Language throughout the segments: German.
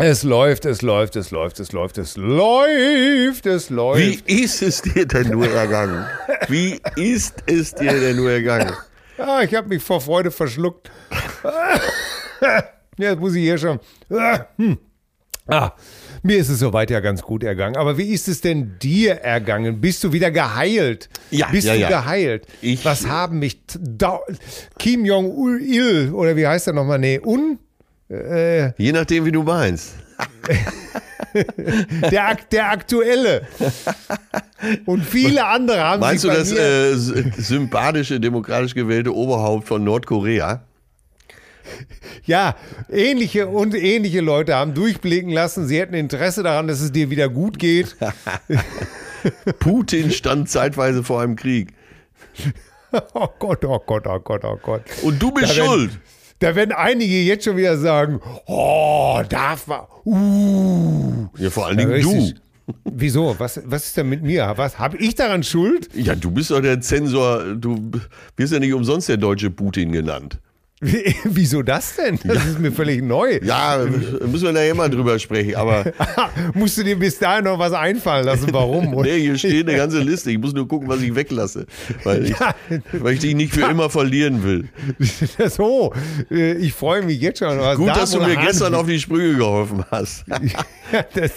Es läuft, es läuft, es läuft, es läuft, es läuft, es läuft. Wie ist es dir denn nur ergangen? Wie ist es dir denn nur ergangen? Ja, ich habe mich vor Freude verschluckt. Jetzt muss ich hier schon. Hm. Ah, mir ist es soweit ja ganz gut ergangen. Aber wie ist es denn dir ergangen? Bist du wieder geheilt? Ja, Bist ja, du ja. geheilt? Ich, Was haben mich Kim Jong-il oder wie heißt er nochmal? Nee, Un äh, Je nachdem, wie du meinst. der, der aktuelle. Und viele andere haben Meinst du das äh, sympathische, demokratisch gewählte Oberhaupt von Nordkorea? Ja, ähnliche und ähnliche Leute haben durchblicken lassen, sie hätten Interesse daran, dass es dir wieder gut geht. Putin stand zeitweise vor einem Krieg. Oh Gott, oh Gott, oh Gott, oh Gott. Und du bist da schuld. Werden, da werden einige jetzt schon wieder sagen, oh, darf man, uh. Ja, vor allen Dingen du. Wieso? Was, was ist denn mit mir? Was habe ich daran Schuld? Ja, du bist doch der Zensor. Du wirst ja nicht umsonst der deutsche Putin genannt. Wieso das denn? Das ja. ist mir völlig neu. Ja, müssen wir nachher mal drüber sprechen, aber. Musst du dir bis dahin noch was einfallen lassen? Warum? nee, hier steht eine ganze Liste. Ich muss nur gucken, was ich weglasse. Weil ich, ja. weil ich dich nicht für immer verlieren will. so, äh, ich freue mich jetzt schon. Gut, dass du mir Hane gestern auf die Sprünge geholfen hast.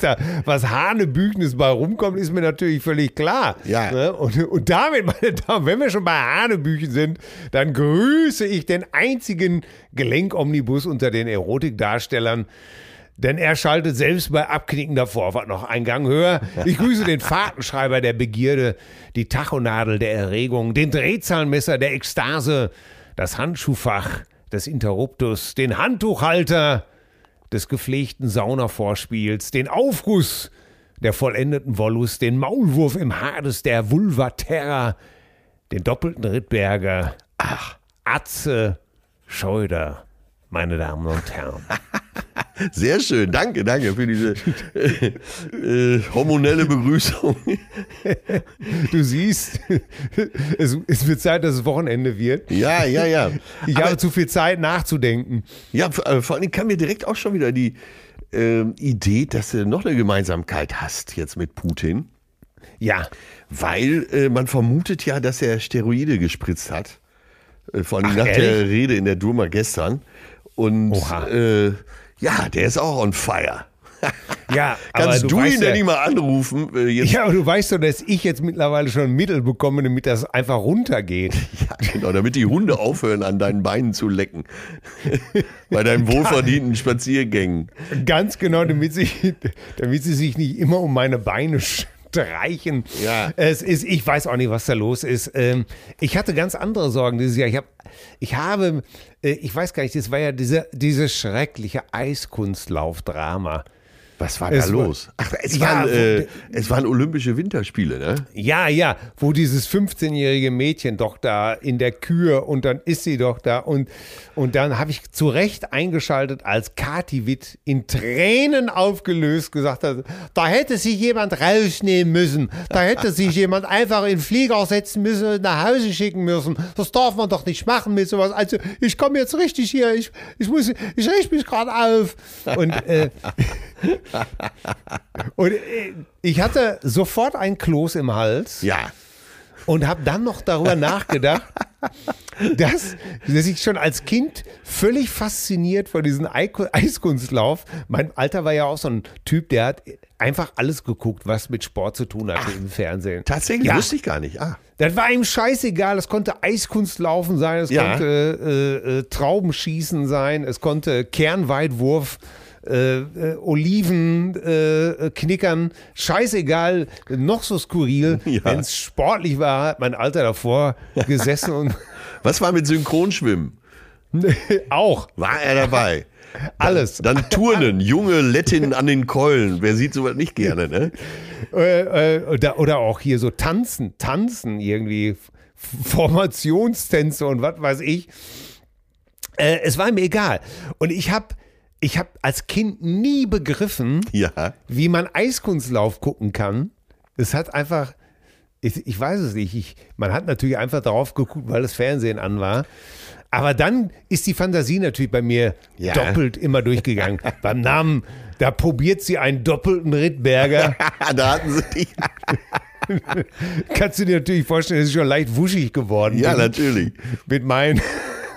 da, was Hanebüchnis bei rumkommt, ist mir natürlich völlig klar. Ja. Ne? Und, und damit, meine Damen, wenn wir schon bei Hanebüchen sind, dann grüße ich den einzigen einzigen Gelenkomnibus unter den Erotikdarstellern. Denn er schaltet selbst bei abknickender Vorfahrt noch einen Gang höher. Ich grüße den Fahrtenschreiber der Begierde, die Tachonadel der Erregung, den Drehzahlmesser der Ekstase, das Handschuhfach des Interruptus, den Handtuchhalter des gepflegten Saunavorspiels, den Aufguss der vollendeten Wollust, den Maulwurf im Hades der Vulva den doppelten Rittberger, ach, Atze, Schröder, meine Damen und Herren. Sehr schön, danke, danke für diese äh, äh, hormonelle Begrüßung. Du siehst, es, es, wird Zeit, dass es Wochenende wird. Ja, ja, ja. Ich Aber, habe zu viel Zeit nachzudenken. Ja, äh, vor allem kam mir direkt auch schon wieder die äh, Idee, dass du noch eine Gemeinsamkeit hast jetzt mit Putin. Ja. Weil äh, man vermutet ja, dass er Steroide gespritzt hat. Äh, vor allem Ach, nach ehrlich? der Rede in der Duma gestern. Und äh, ja, der ist auch on fire. Ja, Kannst du, du ihn denn nicht mal anrufen? Äh? Ja, aber du weißt doch, dass ich jetzt mittlerweile schon Mittel bekomme, damit das einfach runtergeht. Ja, genau, damit die Hunde aufhören, an deinen Beinen zu lecken. Bei deinen wohlverdienten Spaziergängen. Ganz genau, damit sie, damit sie sich nicht immer um meine Beine streichen. Ja. Es ist, ich weiß auch nicht, was da los ist. Ähm, ich hatte ganz andere Sorgen dieses Jahr. Ich, hab, ich habe, äh, ich weiß gar nicht, das war ja diese, dieses schreckliche Eiskunstlauf-Drama. Was war Es da war- los? Ach, es, Ja, waren, äh, es waren Olympische Winterspiele, ne? Ja, ja, wo dieses 15-jährige Mädchen doch da in der Kür und dann ist sie doch da und, und dann habe ich zu Recht eingeschaltet, als Kati Witt in Tränen aufgelöst gesagt hat, da hätte sich jemand rausnehmen müssen, da hätte sich jemand einfach in den Flieger setzen müssen und nach Hause schicken müssen. Das darf man doch nicht machen mit sowas. Also ich komme jetzt richtig hier, ich, ich muss, ich richte mich gerade auf. Und äh, und äh, ich hatte sofort ein Kloß im Hals Ja. und habe dann noch darüber nachgedacht, dass, dass ich schon als Kind völlig fasziniert von diesem Eiskunstlauf, mein Alter war ja auch so ein Typ, der hat einfach alles geguckt, was mit Sport zu tun hatte im Fernsehen. Tatsächlich Ja. wusste ich gar nicht. Ah. Das war ihm scheißegal. Es konnte Eiskunstlaufen sein, es Ja. konnte äh, äh, Traubenschießen sein, es konnte Kernweitwurf, äh, äh, Oliven äh, äh, knickern. Scheißegal, noch so skurril. Ja. Wenn es sportlich war, hat mein Alter davor gesessen und Was war mit Synchronschwimmen? auch War er dabei? alles. Dann Turnen, junge Lettinnen an den Keulen. Wer sieht sowas nicht gerne, ne? Äh, oder, oder auch hier so tanzen, tanzen irgendwie, Formationstänze und was weiß ich. Äh, es war mir egal. Und ich habe ich hab als Kind nie begriffen, Ja. wie man Eiskunstlauf gucken kann. Es hat einfach, ich, ich weiß es nicht, ich, man hat natürlich einfach darauf geguckt, weil das Fernsehen an war. Aber dann ist die Fantasie natürlich bei mir Ja. doppelt immer durchgegangen. Beim Namen, da probiert sie einen doppelten Rittberger. da hatten sie die. Kannst du dir natürlich vorstellen, dass ich schon leicht wuschig geworden Ja, bin. natürlich. Mit meinen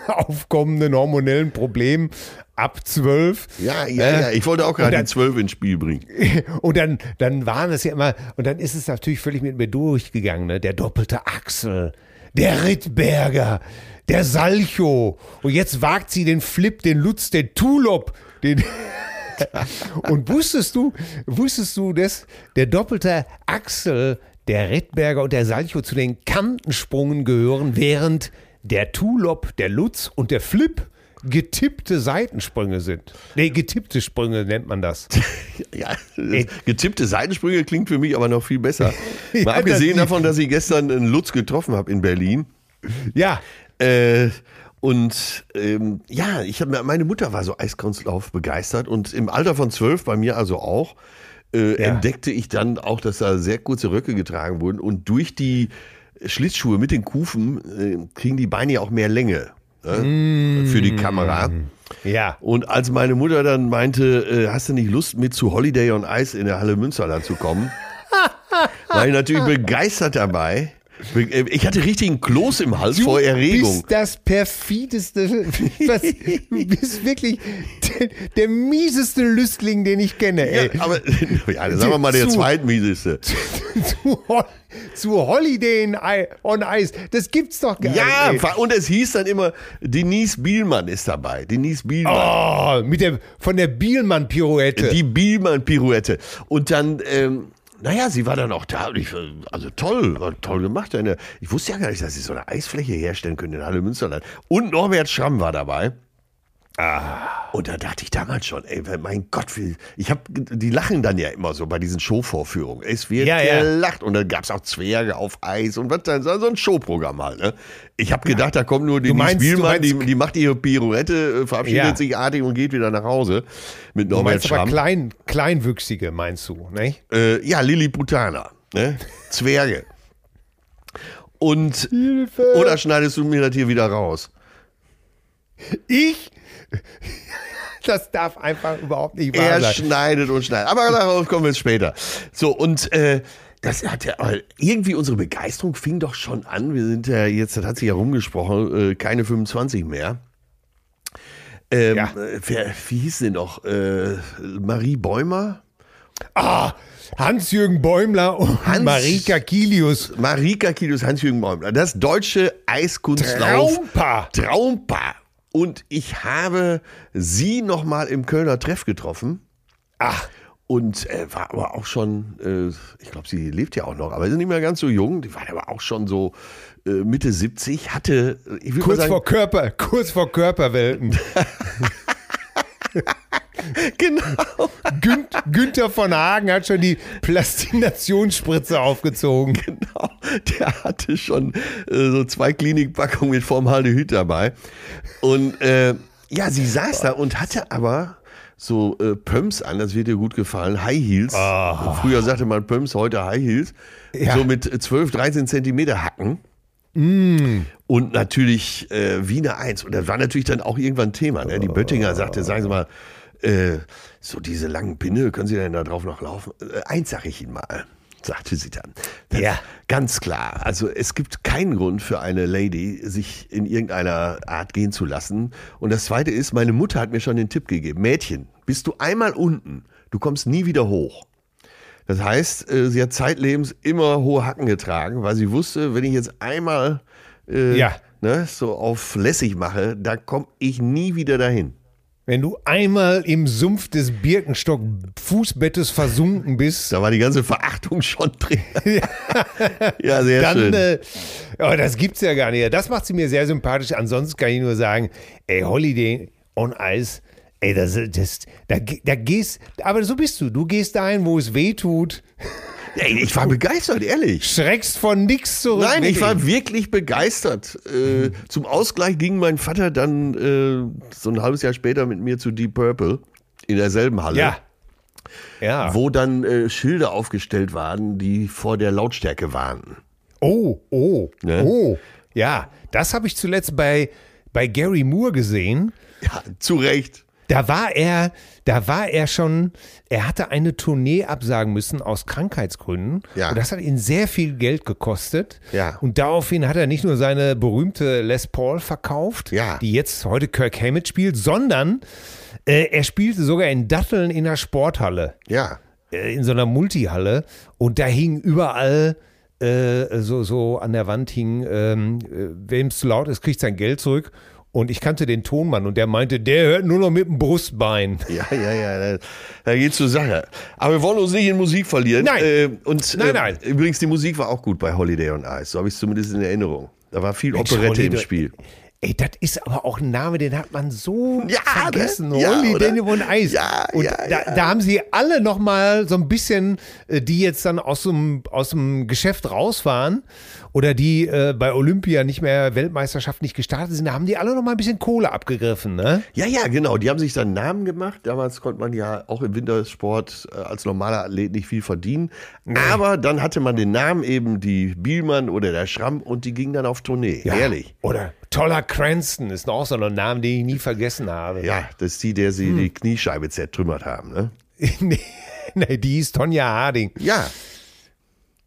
aufkommenden hormonellen Problemen ab zwölf. Ja, ja, ja. Ich wollte auch gerade die Zwölf ins Spiel bringen. Und dann, dann waren es ja immer, und dann ist es natürlich völlig mit mir durchgegangen, ne? Der doppelte Axel, der Rittberger, der Salcho. Und jetzt wagt sie den Flip, den Lutz, den Tulop, den. und wusstest du, wusstest du, dass der doppelte Axel, der Rittberger und der Salcho zu den Kantensprungen gehören, während der Tulop, der Lutz und der Flip getippte Seitensprünge sind. Nee, getippte Sprünge nennt man das. Ja, getippte Seitensprünge klingt für mich aber noch viel besser. Mal Ja, abgesehen davon, dass ich gestern einen Lutz getroffen habe in Berlin. Ja, Äh, und ähm, ja, ich hab, meine Mutter war so Eiskunstlauf begeistert und im Alter von zwölf, bei mir also auch, äh, Ja. entdeckte ich dann auch, dass da sehr kurze Röcke getragen wurden und durch die Schlittschuhe mit den Kufen äh, kriegen die Beine ja auch mehr Länge ne, für die Kamera. ja. Und als meine Mutter dann meinte, äh, hast du nicht Lust mit zu Holiday on Ice in der Halle Münsterland zu kommen, war ich natürlich begeistert dabei. Ich hatte richtig einen Kloß im Hals vor Erregung. bist das perfideste, was, du bist wirklich der, der mieseste Lüstling, den ich kenne. Ja, Ey. aber ja, sagen wir mal der Zu- zweitmieseste. zu, zu Holiday on Ice, das gibt's doch gar Ja, nicht. ey. und es hieß dann immer, Denise Bielmann ist dabei. Denise Bielmann. Oh, mit der, von der Bielmann-Pirouette. Die Bielmann-Pirouette. Und dann, ähm, naja, sie war dann auch da. Ich, äh, also toll, toll gemacht. Ich wusste ja gar nicht, dass sie so eine Eisfläche herstellen können in Halle Münsterland. Und Norbert Schramm war dabei. Ah. Und da dachte ich damals schon, ey, mein Gott, wie, ich habe, die lachen dann ja immer so bei diesen Showvorführungen. Es wird Ja, ja. gelacht und dann gab es auch Zwerge auf Eis und was dann, so ein Showprogramm halt. Ne? Ich habe gedacht, da kommt nur die meinst- du die, meinst- die macht ihre Pirouette, äh, verabschiedet Ja. sich artig und geht wieder nach Hause mit du Norbert meinst aber klein, Kleinwüchsige, meinst du, ne? Äh, ja, Lilliputaner, ne? Zwerge. Und oder schneidest du mir das hier wieder raus? Ich? Das darf einfach überhaupt nicht wahr Er sein. schneidet und schneidet. Aber darauf kommen wir jetzt später. So, und äh, das hat ja irgendwie unsere Begeisterung fing doch schon an. Wir sind ja jetzt, das hat sich ja rumgesprochen, äh, keine 25 mehr. Ähm, Ja. wer, wie hieß sie noch? Äh, Marie Bäumer? Ah, Hans-Jürgen Bäumler und Hans- Marika Kilius. Marika Kilius, Hans-Jürgen Bäumler. Das deutsche Eiskunstlauf. Traumpaar. Traumpaar. Und ich habe sie noch mal im Kölner Treff getroffen. Ach, Und äh, war aber auch schon, äh, ich glaube, sie lebt ja auch noch, aber ist nicht mehr ganz so jung. Die war aber auch schon so äh, Mitte 70, hatte, ich Kurz sagen, vor Körper, kurz vor Körperwelten. genau, Gün Günther von Hagen hat schon die Plastinationsspritze aufgezogen. genau, der hatte schon äh, so zwei Klinikpackungen mit Formaldehyd dabei. Und äh, ja, sie saß da und hatte aber so äh, Pumps an, das wird dir gut gefallen, High Heels. Früher sagte man Pumps, heute High Heels. Ja. So mit 12, 13 Zentimeter Hacken. Und natürlich äh, Wiener 1. Und das war natürlich dann auch irgendwann Thema. Ne? Die Böttinger sagte, sagen Sie mal, äh, so diese langen Pinne, können Sie denn da drauf noch laufen? Äh, eins sage ich Ihnen mal, sagte sie dann. Das, Ja. Ganz klar. Also es gibt keinen Grund für eine Lady, sich in irgendeiner Art gehen zu lassen. Und das Zweite ist, meine Mutter hat mir schon den Tipp gegeben. Mädchen, bist du einmal unten, du kommst nie wieder hoch. Das heißt, äh, sie hat zeitlebens immer hohe Hacken getragen, weil sie wusste, wenn ich jetzt einmal äh, Ja. ne, so auf lässig mache, da komme ich nie wieder dahin. Wenn du einmal im Sumpf des Birkenstock-Fußbettes versunken bist, Da war die ganze Verachtung schon drin. ja, sehr dann, schön. äh, oh, das gibt's ja gar nicht. Das macht sie mir sehr sympathisch. Ansonsten kann ich nur sagen, ey, Holiday on Ice, ey, das, das, da, da gehst, aber so bist du. Du gehst dahin, wo es weh tut, Ey, ich war begeistert, ehrlich. schreckst von nix zurück. Nein, ich war wirklich begeistert. Äh, zum Ausgleich ging mein Vater dann äh, so ein halbes Jahr später mit mir zu Deep Purple in derselben Halle. Ja. Ja. Wo dann äh, Schilder aufgestellt waren, die vor der Lautstärke warnten. Oh, oh, Ne? oh. Ja, das habe ich zuletzt bei, bei Gary Moore gesehen. Ja, zu Recht. Da war er, da war er schon, er hatte eine Tournee absagen müssen aus Krankheitsgründen. Ja. Und das hat ihn sehr viel Geld gekostet. Ja. Und daraufhin hat er nicht nur seine berühmte Les Paul verkauft, Ja. die jetzt heute Kirk Hammett spielt, sondern äh, er spielte sogar in Datteln in der Sporthalle Ja. äh, in so einer Multihalle und da hing überall äh, so, so an der Wand hing, ähm, äh, wem es zu laut ist, kriegt sein Geld zurück. Und ich kannte den Tonmann und der meinte, der hört nur noch mit dem Brustbein. Ja, ja, ja, da, geht's zur Sache. Aber wir wollen uns nicht in Musik verlieren. Nein. Äh, und, Nein, äh, nein. Übrigens, die Musik war auch gut bei Holiday on Ice. So habe ich es zumindest in Erinnerung. Da war viel Mensch, Operette im Holiday- Spiel. Ey, das ist aber auch ein Name, den hat man so Ja, vergessen. ne? Ja? Daniel und Eis. Ja, und ja, da, ja. da haben sie alle noch mal so ein bisschen, äh, die jetzt dann aus dem, aus dem Geschäft raus waren oder die äh, bei Olympia nicht mehr Weltmeisterschaft nicht gestartet sind, da haben die alle noch mal ein bisschen Kohle abgegriffen, ne? Ja, ja, genau. Die haben sich dann Namen gemacht. Damals konnte man ja auch im Wintersport äh, als normaler Athlet nicht viel verdienen. Aber dann hatte man den Namen eben die Bielmann oder der Schramm und die gingen dann auf Tournee. Ehrlich. Oder Toller Cranston ist noch so ein Name, den ich nie vergessen habe. Ja, das ist die, der sie Hm. die Kniescheibe zertrümmert haben. Ne? nee, nee, die ist Tonja Harding. Ja.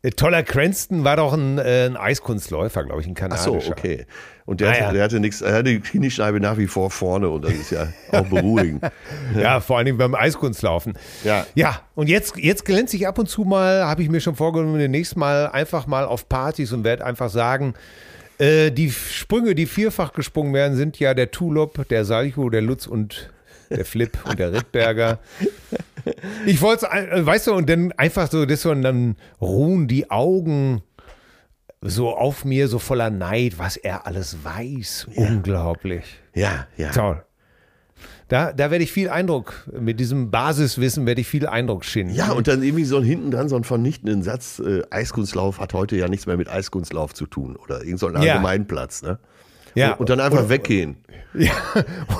Äh, Toller Cranston war doch ein, äh, ein Eiskunstläufer, glaube ich, ein Ach kanadischer. so, okay. Und der, Ah, hatte, ja. der hatte nichts, er hatte die Kniescheibe nach wie vor vorne und das ist ja auch beruhigend. Ja, vor allem beim Eiskunstlaufen. Ja. Ja, und jetzt, jetzt glänze ich ab und zu mal, habe ich mir schon vorgenommen, demnächst mal einfach mal auf Partys und werde einfach sagen, äh, die Sprünge, die vierfach gesprungen werden, sind ja der Tulop, der Salcho, der Lutz und der Flip und der Rittberger. Ich wollte es, weißt du, und dann einfach so, das und dann ruhen die Augen so auf mir, so voller Neid, was er alles weiß. Unglaublich. Ja, ja. Toll. Da, da werde ich viel Eindruck, mit diesem Basiswissen werde ich viel Eindruck schinden. Ja, und dann irgendwie so hinten dran so einen vernichtenden Satz, äh, Eiskunstlauf hat heute ja nichts mehr mit Eiskunstlauf zu tun oder irgend so ein Ja. Allgemeinplatz, ne? Ja. Und, dann einfach weggehen. Ja,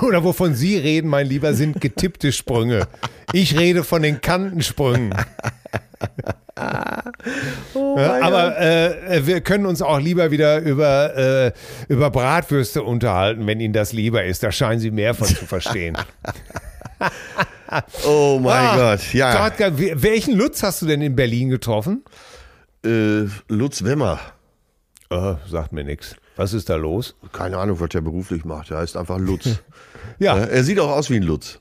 oder wovon Sie reden, mein Lieber, sind getippte Sprünge. Ich rede von den Kantensprüngen. Ja, aber äh, wir können uns auch lieber wieder über, äh, über Bratwürste unterhalten, wenn Ihnen das lieber ist. Da scheinen Sie mehr von zu verstehen. Oh mein Ah, Gott, ja. Gott, wel- welchen Lutz hast du denn in Berlin getroffen? Äh, Lutz Wemmer. Äh, sagt mir nichts. Was ist da los? Keine Ahnung, was der beruflich macht. Er heißt einfach Lutz. Ja, Ja, er sieht auch aus wie ein Lutz.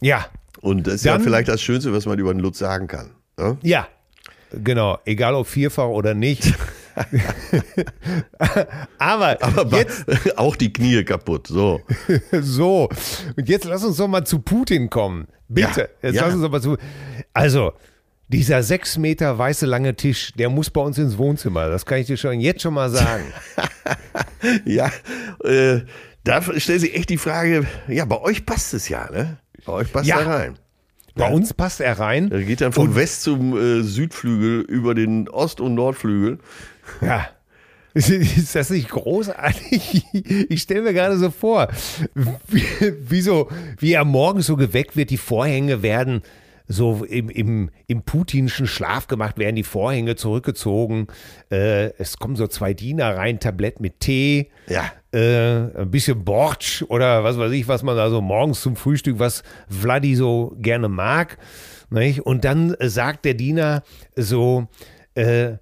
ja, Und das ist ja Dann- vielleicht das Schönste, was man über einen Lutz sagen kann. Ne? ja. Genau, egal ob vierfach oder nicht. Aber, Aber jetzt auch die Knie kaputt. So. so. Und jetzt lass uns doch mal zu Putin kommen. Bitte. Ja, jetzt ja. lass uns doch mal zu. Also, dieser sechs Meter weiße lange Tisch, der muss bei uns ins Wohnzimmer. Das kann ich dir schon jetzt schon mal sagen. Ja, äh, da stellt sich echt die Frage, ja, bei euch passt es ja, ne? Bei euch passt Ja. er rein. Bei uns passt er rein. Er geht dann vom West zum äh, Südflügel über den Ost- und Nordflügel. Ja. Ist das nicht großartig? Ich stelle mir gerade so vor, wie, wie, so, wie er morgens so geweckt wird, die Vorhänge werden so im, im, im putinschen Schlaf gemacht, werden die Vorhänge zurückgezogen. Äh, es kommen so zwei Diener rein, Tablett mit Tee, Ja. äh, ein bisschen Bortsch oder was weiß ich, was man da so morgens zum Frühstück, was Vladi so gerne mag. Nicht? Und dann äh, sagt der Diener so, äh,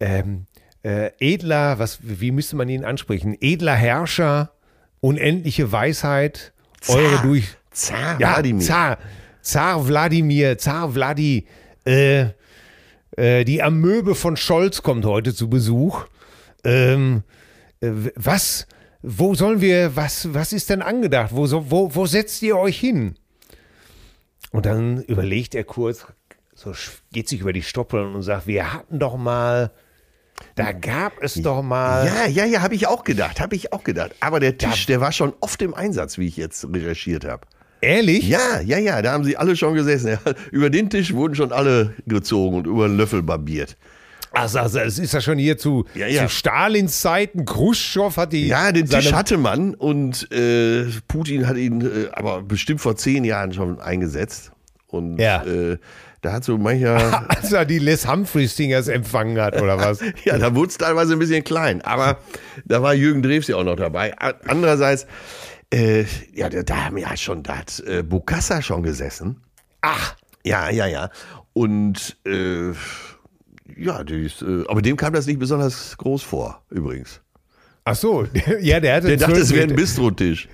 ähm, äh, edler, was, wie müsste man ihn ansprechen? Edler Herrscher, unendliche Weisheit, eure durch. Zar Ja, Wladimir. Zar, Zar Wladimir, Zar Vladi, äh, äh, die Amöbe von Scholz kommt heute zu Besuch. Ähm, äh, was, wo sollen wir, was, was ist denn angedacht? Wo, so, wo, wo setzt ihr euch hin? Und dann überlegt er kurz, so geht sich über die Stoppeln und sagt, wir hatten doch mal, da gab es doch mal. Ja, ja, ja, habe ich auch gedacht, habe ich auch gedacht. Aber der Tisch, der war schon oft im Einsatz, wie ich jetzt recherchiert habe. Ehrlich? Ja, ja, ja, da haben sie alle schon gesessen. Über den Tisch wurden schon alle gezogen und über den Löffel barbiert. Also, also es ist ja schon hier zu, Ja, ja. zu Stalins Zeiten. Khrushchev hat die. Ja, den Tisch hatte man und äh, Putin hat ihn äh, aber bestimmt vor zehn Jahren schon eingesetzt. Und Ja. äh, da hat so mancher, Als er die Les Humphreys Singers empfangen hat, oder was? ja, da wurde es teilweise ein bisschen klein. Aber da war Jürgen Drews ja auch noch dabei. Andererseits, äh, ja, da, haben ja schon, da hat äh, Bokassa schon gesessen. Ach, Ja, ja, ja. Und äh, ja, ist, äh, aber dem kam das nicht besonders groß vor, übrigens. ach so. Ja, der hatte Der dachte, es wäre ein Bistrotisch.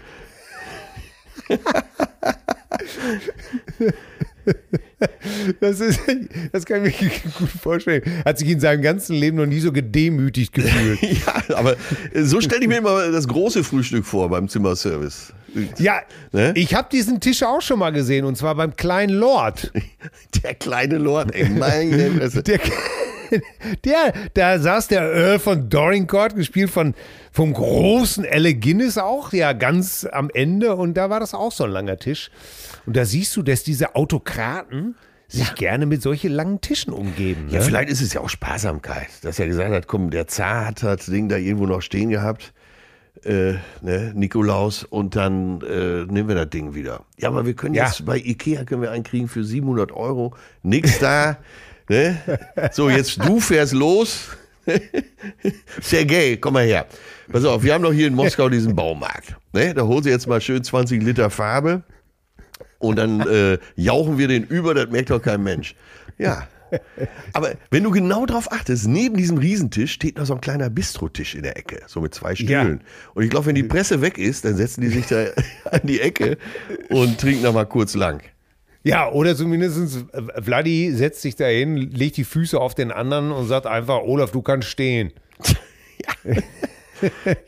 Das, ist, das kann ich mir gut vorstellen. Hat sich in seinem ganzen Leben noch nie so gedemütigt gefühlt. Ja, aber so stelle ich mir immer das große Frühstück vor beim Zimmerservice. Ja, Ne? ich habe diesen Tisch auch schon mal gesehen und zwar beim kleinen Lord. Der kleine Lord, ey, meine Fresse. Der, der, da saß der Earl von Dorincourt, gespielt von, vom großen Alec Guinness auch, ja, ganz am Ende. Und da war das auch so ein langer Tisch. Und da siehst du, dass diese Autokraten sich gerne mit solchen langen Tischen umgeben. Ne? Ja, vielleicht ist es ja auch Sparsamkeit, dass er gesagt hat, komm, der Zar hat das Ding da irgendwo noch stehen gehabt, äh, ne, Nikolaus, und dann äh, nehmen wir das Ding wieder. Ja, aber wir können Ja. jetzt bei Ikea können wir einen kriegen für 700 Euro, nix da. ne? So, jetzt du fährst los. Sergej, komm mal her. Pass auf, wir haben doch hier in Moskau diesen Baumarkt. Ne? Da holen Sie jetzt mal schön 20 Liter Farbe und dann äh, jauchen wir den über, das merkt doch kein Mensch. Ja. Aber wenn du genau drauf achtest, neben diesem Riesentisch steht noch so ein kleiner Bistrotisch in der Ecke, so mit zwei Stühlen. Und ich glaube, wenn die Presse weg ist, dann setzen die sich da an die Ecke und trinken noch mal kurz lang. Ja, oder zumindest äh, Vladi setzt sich dahin, legt die Füße auf den anderen und sagt einfach, Olaf, du kannst stehen.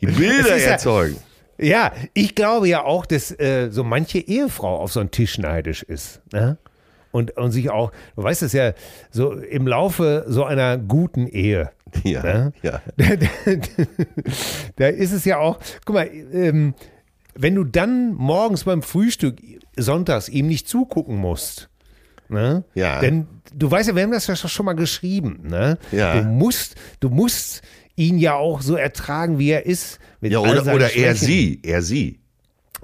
Die Bilder ist ja- erzeugen. Ja, ich glaube ja auch, dass äh, so manche Ehefrau auf so einen Tisch neidisch ist. Ne? Und, und sich auch, du weißt es ja, so im Laufe so einer guten Ehe, Ja, Ne? ja. da ist es ja auch, guck mal, ähm, wenn du dann morgens beim Frühstück sonntags ihm nicht zugucken musst, ne? Ja. Denn du weißt ja, wir haben das ja schon mal geschrieben, ne? Ja. Du musst, du musst ihn ja auch so ertragen, wie er ist. Mit Ja, oder, oder er sie, er sie.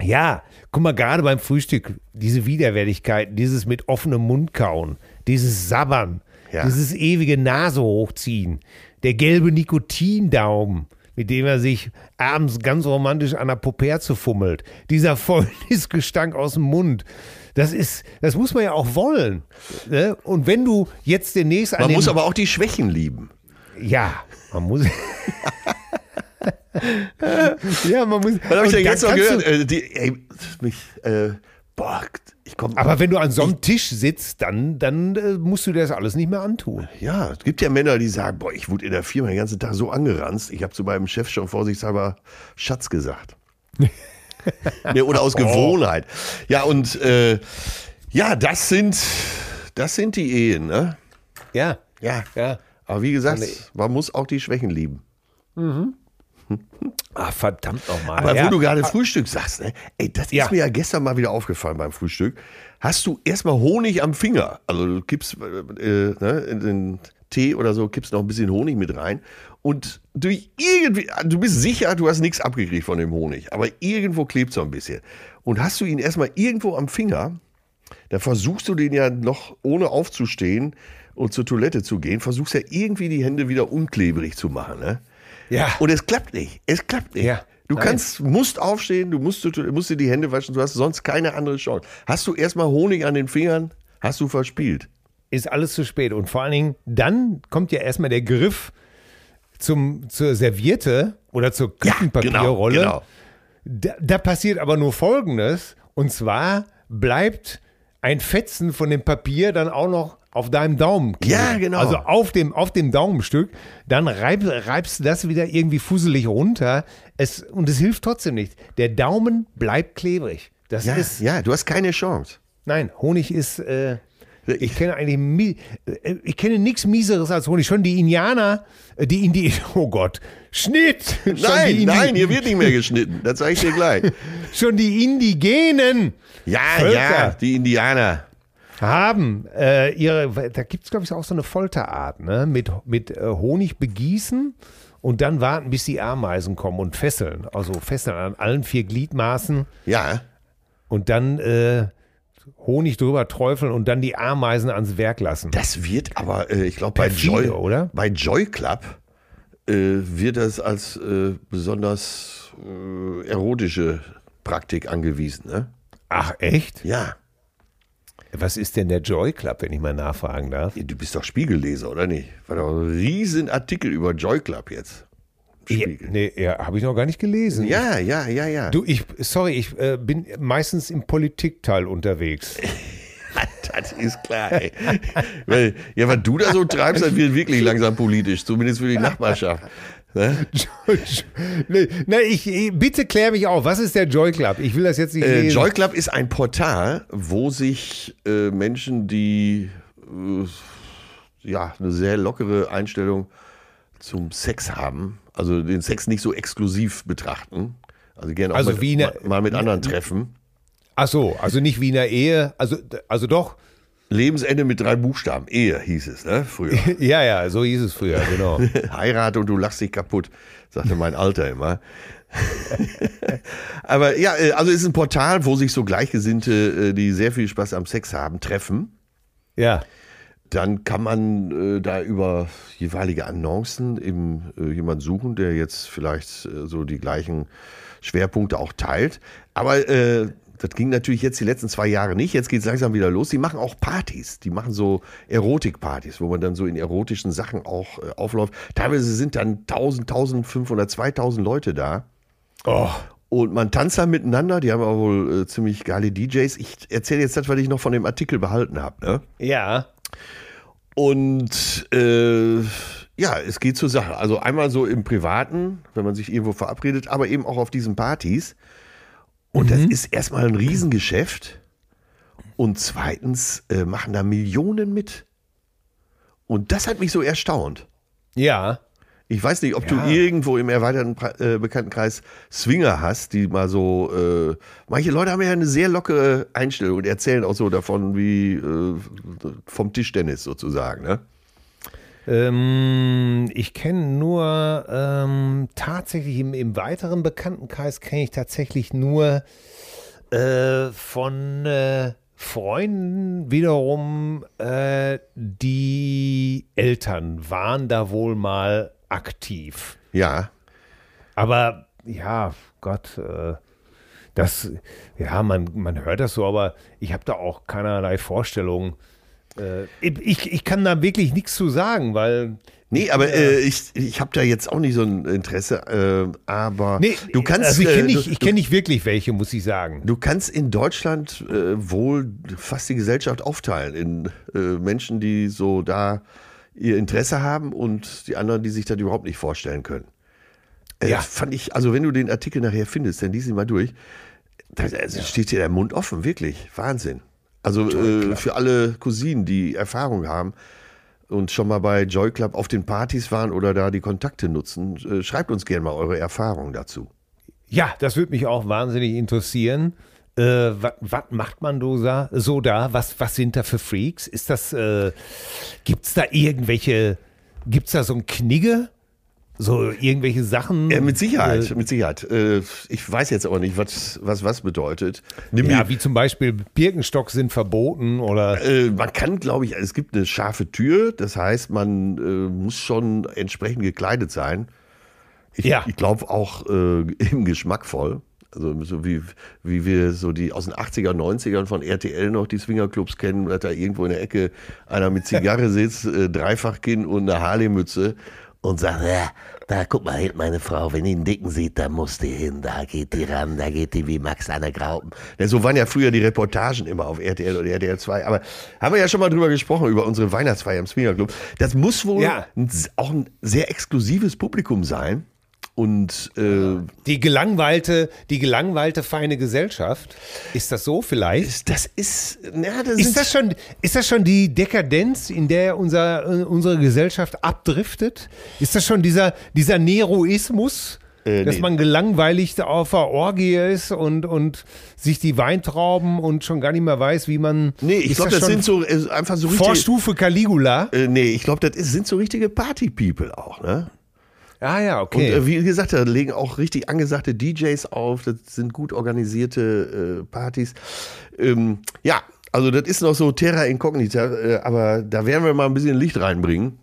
Ja, guck mal, gerade beim Frühstück, diese Widerwärtigkeiten, dieses mit offenem Mund kauen, dieses Sabbern, Ja. dieses ewige Nase hochziehen, der gelbe Nikotindaumen, mit dem er sich abends ganz romantisch an der Puperze fummelt, dieser Fäulnisgestank aus dem Mund. Das ist, das muss man ja auch wollen. Ne? Und wenn du jetzt demnächst an Man muss aber auch die Schwächen lieben. Ja, man muss. ja, man muss. Was habe ich denn jetzt noch gehört? Äh, die, ey, mich, äh, boah, ich komm. Aber wenn du an so einem Tisch sitzt, dann, dann äh, musst du dir das alles nicht mehr antun. Ja, es gibt ja Männer, die sagen, boah, ich wurde in der Firma den ganzen Tag so angeranzt, ich habe zu meinem Chef schon vorsichtshalber Schatz gesagt. nee, oder aus Gewohnheit. Ja, und äh, ja, das sind, das sind die Ehen, ne? Ja, Ja. ja. Aber wie gesagt, man muss auch die Schwächen lieben. Ah, verdammt nochmal. Aber ja. wo du gerade Frühstück sagst, ne? Ey, das Ja. ist mir ja gestern mal wieder aufgefallen beim Frühstück. Hast du erstmal Honig am Finger? Also du gibst äh, ne, in den Tee oder so, kippst noch ein bisschen Honig mit rein. Und du irgendwie, du bist sicher, du hast nichts abgekriegt von dem Honig, aber irgendwo klebt so ein bisschen. Und hast du ihn erstmal irgendwo am Finger, da versuchst du den ja noch ohne aufzustehen und zur Toilette zu gehen, versuchst ja irgendwie die Hände wieder unklebrig zu machen. Ne? Ja. Und es klappt nicht. Es klappt nicht. Ja. Du Nein. kannst, musst aufstehen, du musst, du musst dir die Hände waschen, du hast sonst keine andere Chance. Hast du erstmal Honig an den Fingern, hast du verspielt. ist alles zu spät. Und vor allen Dingen, dann kommt ja erstmal der Griff zum, zur Serviette oder zur Küchenpapierrolle. genau. Da, da passiert aber nur Folgendes. Und zwar bleibt ein Fetzen von dem Papier dann auch noch auf deinem Daumen. kleben. Ja, genau. Also auf dem, auf dem Daumenstück. Dann reib, reibst du das wieder irgendwie fusselig runter. Es, und es hilft trotzdem nicht. Der Daumen bleibt klebrig. Das Ja, ist, ja, du hast keine Chance. Nein, Honig ist. Äh, ich kenne eigentlich. äh, Ich kenne nichts Mieseres als Honig. Schon die Indianer, äh, die Indi. Oh Gott. Schnitt! Nein, nein, hier wird nicht mehr geschnitten. Das sage ich dir gleich. Schon die Indigenen Ja, Völker. ja, die Indianer. Haben äh, ihre. Da gibt es, glaube ich, auch so eine Folterart, ne? Mit, mit äh, Honig begießen und dann warten, bis die Ameisen kommen und fesseln. Also fesseln an allen vier Gliedmaßen. Ja, und dann äh, Honig drüber träufeln und dann die Ameisen ans Werk lassen. das wird aber, äh, ich glaube, bei Joy, oder? bei Joy Club äh, wird das als äh, besonders erotische Praktik angewiesen. Ne? Ach, echt? Ja, Was ist denn der Joy Club, wenn ich mal nachfragen darf? du bist doch Spiegelleser, oder nicht? War doch ein riesen Artikel über Joy Club jetzt. Ja, Spiegel. nee, ja, habe ich noch gar nicht gelesen. Ja, ja, ja, ja. Du, ich, sorry, ich äh, bin meistens im Politikteil unterwegs. Das ist klar, ey. weil, ja, was du da so treibst, das wird wirklich langsam politisch, zumindest für die Nachbarschaft. Ne? nee, nee, ich, bitte klär mich auf. Was ist der Joy Club? Ich will das jetzt nicht Äh. Joy Club ist ein Portal, wo sich äh, Menschen, die äh, ja, eine sehr lockere Einstellung zum Sex haben, also den Sex nicht so exklusiv betrachten, also gerne auch Also mit, eine- mal, mal mit anderen treffen. Ach so, also nicht wie in der Ehe. Also, also doch. Lebensende mit drei Buchstaben, Ehe hieß es, ne, früher. Ja, ja, so hieß es früher, genau. Heirate und du lachst dich kaputt, sagte mein Alter immer. Aber ja, äh, also es ist ein Portal, wo sich so Gleichgesinnte, äh, die sehr viel Spaß am Sex haben, treffen. Ja. Dann kann man äh, da über jeweilige Annoncen eben äh, jemanden suchen, der jetzt vielleicht äh, so die gleichen Schwerpunkte auch teilt. Aber äh, das ging natürlich jetzt die letzten zwei Jahre nicht. Jetzt geht es langsam wieder los. Die machen auch Partys. Die machen so Erotikpartys, wo man dann so in erotischen Sachen auch äh, aufläuft. Teilweise sind dann 1000, 1500, 2000 Leute da. Oh, Und man tanzt dann miteinander. Die haben aber wohl äh, ziemlich geile DJs. Ich erzähle jetzt das, was ich noch von dem Artikel behalten habe. Ne? ja. Und äh, ja, es geht zur Sache. Also einmal so im Privaten, wenn man sich irgendwo verabredet, aber eben auch auf diesen Partys. Und das ist erstmal ein Riesengeschäft. Und zweitens äh, machen da Millionen mit. Und das hat mich so erstaunt. Ja. Ich weiß nicht, ob Ja. du irgendwo im erweiterten äh, Bekanntenkreis Swinger hast, die mal so. Äh, manche Leute haben ja eine sehr lockere Einstellung und erzählen auch so davon, wie äh, vom Tischtennis sozusagen. Ne? Ähm, ich kenne nur ähm, tatsächlich im, im weiteren Bekanntenkreis kenne ich tatsächlich nur äh, von äh, Freunden wiederum, äh, die Eltern waren da wohl mal aktiv. Ja, Aber ja, Gott, äh, das, ja, man, man hört das so, aber ich habe da auch keinerlei Vorstellung, Äh, ich, ich kann da wirklich nichts zu sagen, weil. Nee, aber äh, ich, ich habe da jetzt auch nicht so ein Interesse, äh, aber Nee, du kannst. also ich äh, kenne nicht, ich kenn nicht wirklich welche, muss ich sagen. Du kannst in Deutschland äh, wohl fast die Gesellschaft aufteilen in äh, Menschen, die so da ihr Interesse haben und die anderen, die sich das überhaupt nicht vorstellen können. Äh, Ja. Fand ich, also wenn du den Artikel nachher findest, dann lies ihn mal durch. Da also steht dir der Mund offen, wirklich. Wahnsinn. Also äh, für alle Cousinen, die Erfahrung haben und schon mal bei Joy Club auf den Partys waren oder da die Kontakte nutzen, äh, schreibt uns gerne mal eure Erfahrungen dazu. Ja, das würde mich auch wahnsinnig interessieren. Äh, was macht man so da, so da? Was, was sind da für Freaks? Ist das, äh, gibt's da irgendwelche, gibt's da so ein Knigge? So irgendwelche Sachen? Ja, mit Sicherheit, Äh, mit Sicherheit. Äh, ich weiß jetzt aber nicht, was was, was bedeutet. Nimm ja, wie zum Beispiel Birkenstock sind verboten oder. äh, man kann, glaube ich, es gibt eine scharfe Tür, das heißt, man äh, muss schon entsprechend gekleidet sein. Ich, Ja. ich glaube auch äh, im geschmackvoll. Also so wie, wie wir so die aus den 80er, 90ern von RTL noch die Swingerclubs kennen, dass da irgendwo in der Ecke einer mit Zigarre sitzt, äh, Dreifachkinn und eine Harley-Mütze und sagt, ja, da guck mal hinten meine Frau, wenn die einen Dicken sieht, da muss die hin, da geht die ran, da geht die wie Max an der Graupen. Ja, so waren ja früher die Reportagen immer auf RTL oder RTL 2, aber haben wir ja schon mal drüber gesprochen, über unsere Weihnachtsfeier im Swingerclub. Das muss wohl Ja. ein, auch ein sehr exklusives Publikum sein und äh, Die gelangweilte, die gelangweilte feine Gesellschaft. Ist das so vielleicht? das ist, na, das Ist das schon, ist das schon die Dekadenz, in der unser, äh, unsere Gesellschaft abdriftet? Ist das schon dieser, dieser Neroismus, Äh, dass nee. man gelangweiligt auf der Orgie ist und, und sich die Weintrauben und schon gar nicht mehr weiß, wie man. Nee, ich glaube, das, schon sind so äh, einfach so richtige. Vorstufe Caligula. Äh, nee, ich glaube, das ist, sind so richtige Party-People auch, ne? Ah ja, Und okay. äh, wie gesagt, da legen auch richtig angesagte DJs auf. Das sind gut organisierte äh, Partys. Ähm, ja, also das ist noch so Terra Incognita, äh, aber da werden wir mal ein bisschen Licht reinbringen.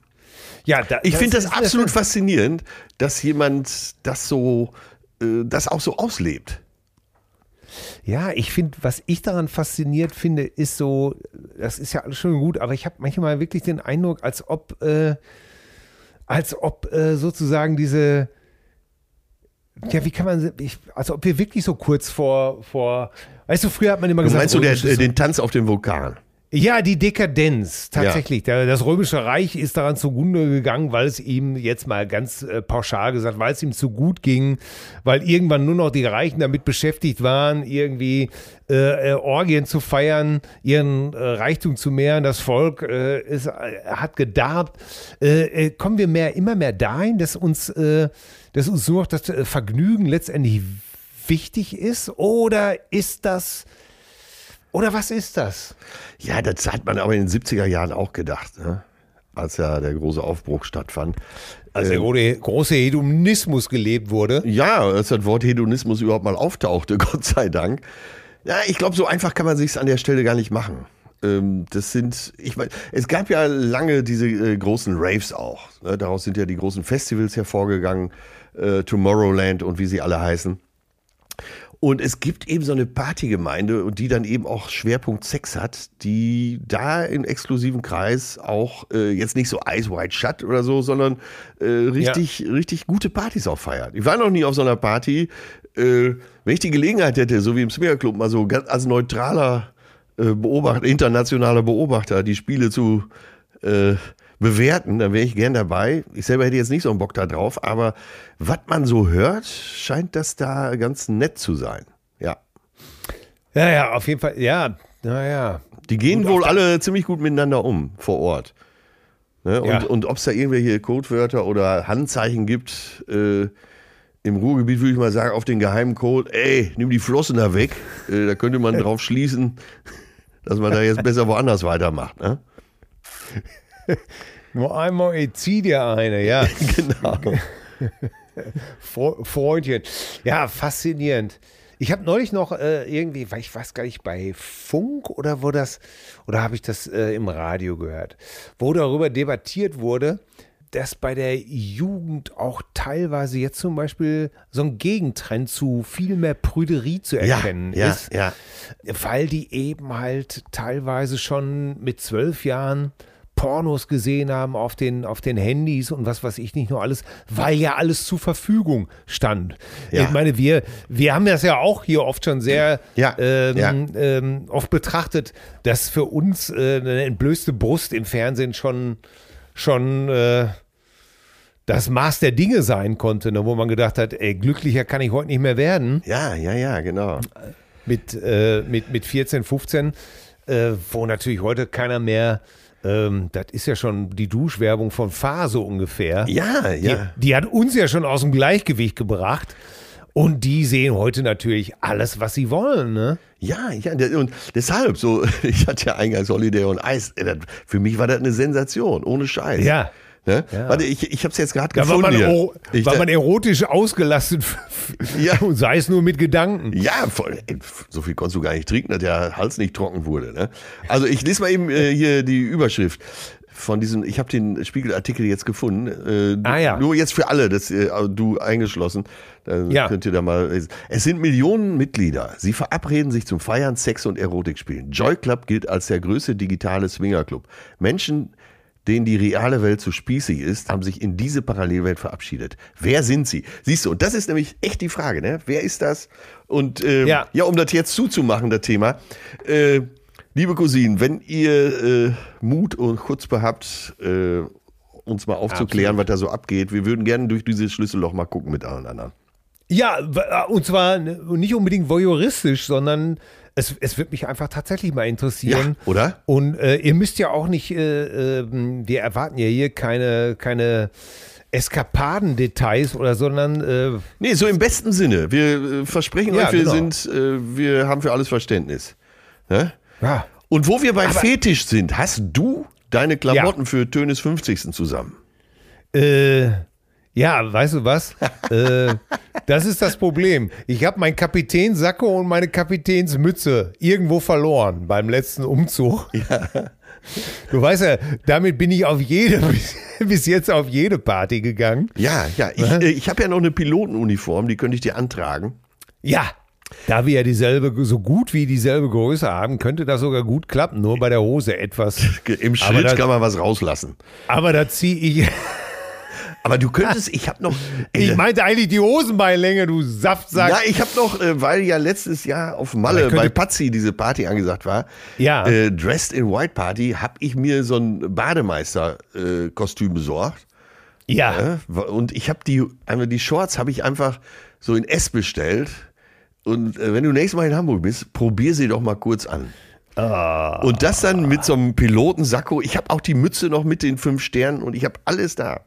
ja, da, Ich finde das ist- absolut faszinierend, dass jemand das so, äh, das auch so auslebt. Ja, ich finde, was ich daran fasziniert finde, ist so, das ist ja alles schön und gut, aber ich habe manchmal wirklich den Eindruck, als ob, äh, als ob äh, sozusagen diese, ja, wie kann man, ich, als ob wir wirklich so kurz vor, vor, weißt du, früher hat man immer gesagt, Meinst du der, römisches- äh, den Tanz auf dem Vulkan? Ja, die Dekadenz, tatsächlich. Der, das Römische Reich ist daran zugrunde gegangen, weil es ihm jetzt mal ganz äh, pauschal gesagt, weil es ihm zu gut ging, weil irgendwann nur noch die Reichen damit beschäftigt waren, irgendwie äh, äh, Orgien zu feiern, ihren äh, Reichtum zu mehren. Das Volk äh, ist, äh, hat gedarbt. Kommen wir mehr, immer mehr dahin, dass uns, dass uns nur noch das Vergnügen letztendlich wichtig ist? Oder ist das, oder was ist das? Ja, das hat man aber in den 70er Jahren auch gedacht, ne? als ja der große Aufbruch stattfand. Als der große, große Hedonismus gelebt wurde. Ja, als das Wort Hedonismus überhaupt mal auftauchte, Gott sei Dank. Ja, ich glaube, so einfach kann man sich an der Stelle gar nicht machen. Ähm, das sind, ich meine, es gab ja lange diese äh, großen Raves auch. Ne? Daraus sind ja die großen Festivals hervorgegangen, äh, Tomorrowland und wie sie alle heißen. Und es gibt eben so eine Partygemeinde und die dann eben auch Schwerpunkt Sex hat, die da im exklusiven Kreis auch äh, jetzt nicht so Eyes Wide Shut oder so, sondern äh, richtig, richtig gute Partys auch feiert. Ich war noch nie auf so einer Party. Äh, wenn ich die Gelegenheit hätte, so wie im Smear Club, mal so ganz als neutraler äh, Beobachter, internationaler Beobachter die Spiele zu äh, bewerten, dann wäre ich gern dabei. Ich selber hätte jetzt nicht so einen Bock da drauf, aber was man so hört, scheint das da ganz nett zu sein. Ja. Ja, ja, auf jeden Fall. Ja, naja. Die gehen wohl alle ziemlich gut miteinander um vor Ort. Ne? Und, Ja. und ob es da irgendwelche Codewörter oder Handzeichen gibt, äh, im Ruhrgebiet würde ich mal sagen, auf den geheimen Code, ey, nimm die Flossen da weg. Äh, da könnte man drauf schließen, dass man da jetzt besser woanders weitermacht. Ne? Nur einmal, ich zieh dir eine, ja. Genau. Fre- Freundchen. Ja, faszinierend. Ich habe neulich noch äh, irgendwie, weil ich weiß gar nicht, bei Funk oder wo das, oder habe ich das äh, im Radio gehört, wo darüber debattiert wurde, dass bei der Jugend auch teilweise jetzt zum Beispiel so ein Gegentrend zu viel mehr Prüderie zu erkennen ja, ist, ja. weil die eben halt teilweise schon mit zwölf Jahren Pornos gesehen haben auf den, auf den Handys und was weiß ich nicht nur alles, weil ja alles zur Verfügung stand. Ja. Ich meine, wir, wir haben das ja auch hier oft schon sehr Ja, ähm, ja. Ähm, oft betrachtet, dass für uns äh, eine entblößte Brust im Fernsehen schon, schon äh, das Maß der Dinge sein konnte, ne, wo man gedacht hat, ey, glücklicher kann ich heute nicht mehr werden Ja, ja, ja, genau. mit, äh, mit, mit 14, 15, äh, wo natürlich heute keiner mehr, ähm, das ist ja schon die Duschwerbung von Fahr so ungefähr. Ja, Die, ja. die hat uns ja schon aus dem Gleichgewicht gebracht. Und die sehen heute natürlich alles, was sie wollen, ne? Ja, ja, und deshalb so, ich hatte ja eingangs Holiday on Ice, äh, für mich war das eine Sensation, ohne Scheiß. Ja. Ne? Ja. Warte, ich, ich hab's jetzt gerade war gefunden man, hier. ero- Ich war man erotisch ausgelastet, Ja. und sei es nur mit Gedanken. Ja, voll. So viel konntest du gar nicht trinken, dass der Hals nicht trocken wurde. Ne? Also ich lese mal eben äh, hier die Überschrift von diesem, ich habe den Spiegelartikel jetzt gefunden. Äh, Ah, ja. Nur jetzt für alle, das, äh, du eingeschlossen. Dann Ja. könnt ihr da mal lesen. Es sind Millionen Mitglieder. Sie verabreden sich zum Feiern, Sex und Erotik spielen. Joy Club gilt als der größte digitale Swingerclub. Menschen denen die reale Welt zu spießig ist, haben sich in diese Parallelwelt verabschiedet. Wer sind sie? Siehst du, und das ist nämlich echt die Frage, ne? Wer ist das? Und äh, Ja. ja. um das jetzt zuzumachen, das Thema. Äh, liebe Cousinen, wenn ihr äh, Mut und Chutzpe habt, äh, uns mal aufzuklären, was da so abgeht, wir würden gerne durch dieses Schlüsselloch mal gucken mit allen anderen. Ja, w- und zwar nicht unbedingt voyeuristisch, sondern es, es wird mich einfach tatsächlich mal interessieren. Ja, oder? Und äh, ihr müsst ja auch nicht, äh, ähm, wir erwarten ja hier keine, keine Eskapadendetails oder, sondern äh, Nee, so im besten Sinne. Wir äh, versprechen Ja, euch, wir genau. sind, äh, wir haben für alles Verständnis. Ne? ja. Und wo wir bei Fetisch sind, hast du deine Klamotten für Tönes 50. zusammen? Äh, ja, weißt du was? äh, das ist das Problem. Ich habe meinen Kapitänssacko und meine Kapitänsmütze irgendwo verloren beim letzten Umzug. Du weißt ja, damit bin ich auf jede, bis jetzt auf jede Party gegangen. Ja, ja. Ich, äh, ich habe ja noch eine Pilotenuniform, die könnte ich dir antragen. Ja, da wir ja dieselbe, so gut wie dieselbe Größe haben, könnte das sogar gut klappen. Nur bei der Hose etwas. Im Aber Schritt das- kann man was rauslassen. Aber da ziehe ich. Aber du könntest, ich habe noch. Ich meinte eigentlich die Hosenbeinlänge, du Saftsack. ja, ich habe noch, äh, weil ja letztes Jahr auf Malle bei Pazzi diese Party angesagt war, Ja. äh, Dressed in White Party, habe ich mir so ein Bademeister-Kostüm besorgt. ja. Ja, und ich habe die, einfach die Shorts habe ich einfach so in S bestellt. Und äh, wenn du nächstes Mal in Hamburg bist, probier sie doch mal kurz an. Ah. Und das dann mit so einem Pilotensacko. Ich habe auch die Mütze noch mit den fünf Sternen und ich habe alles da.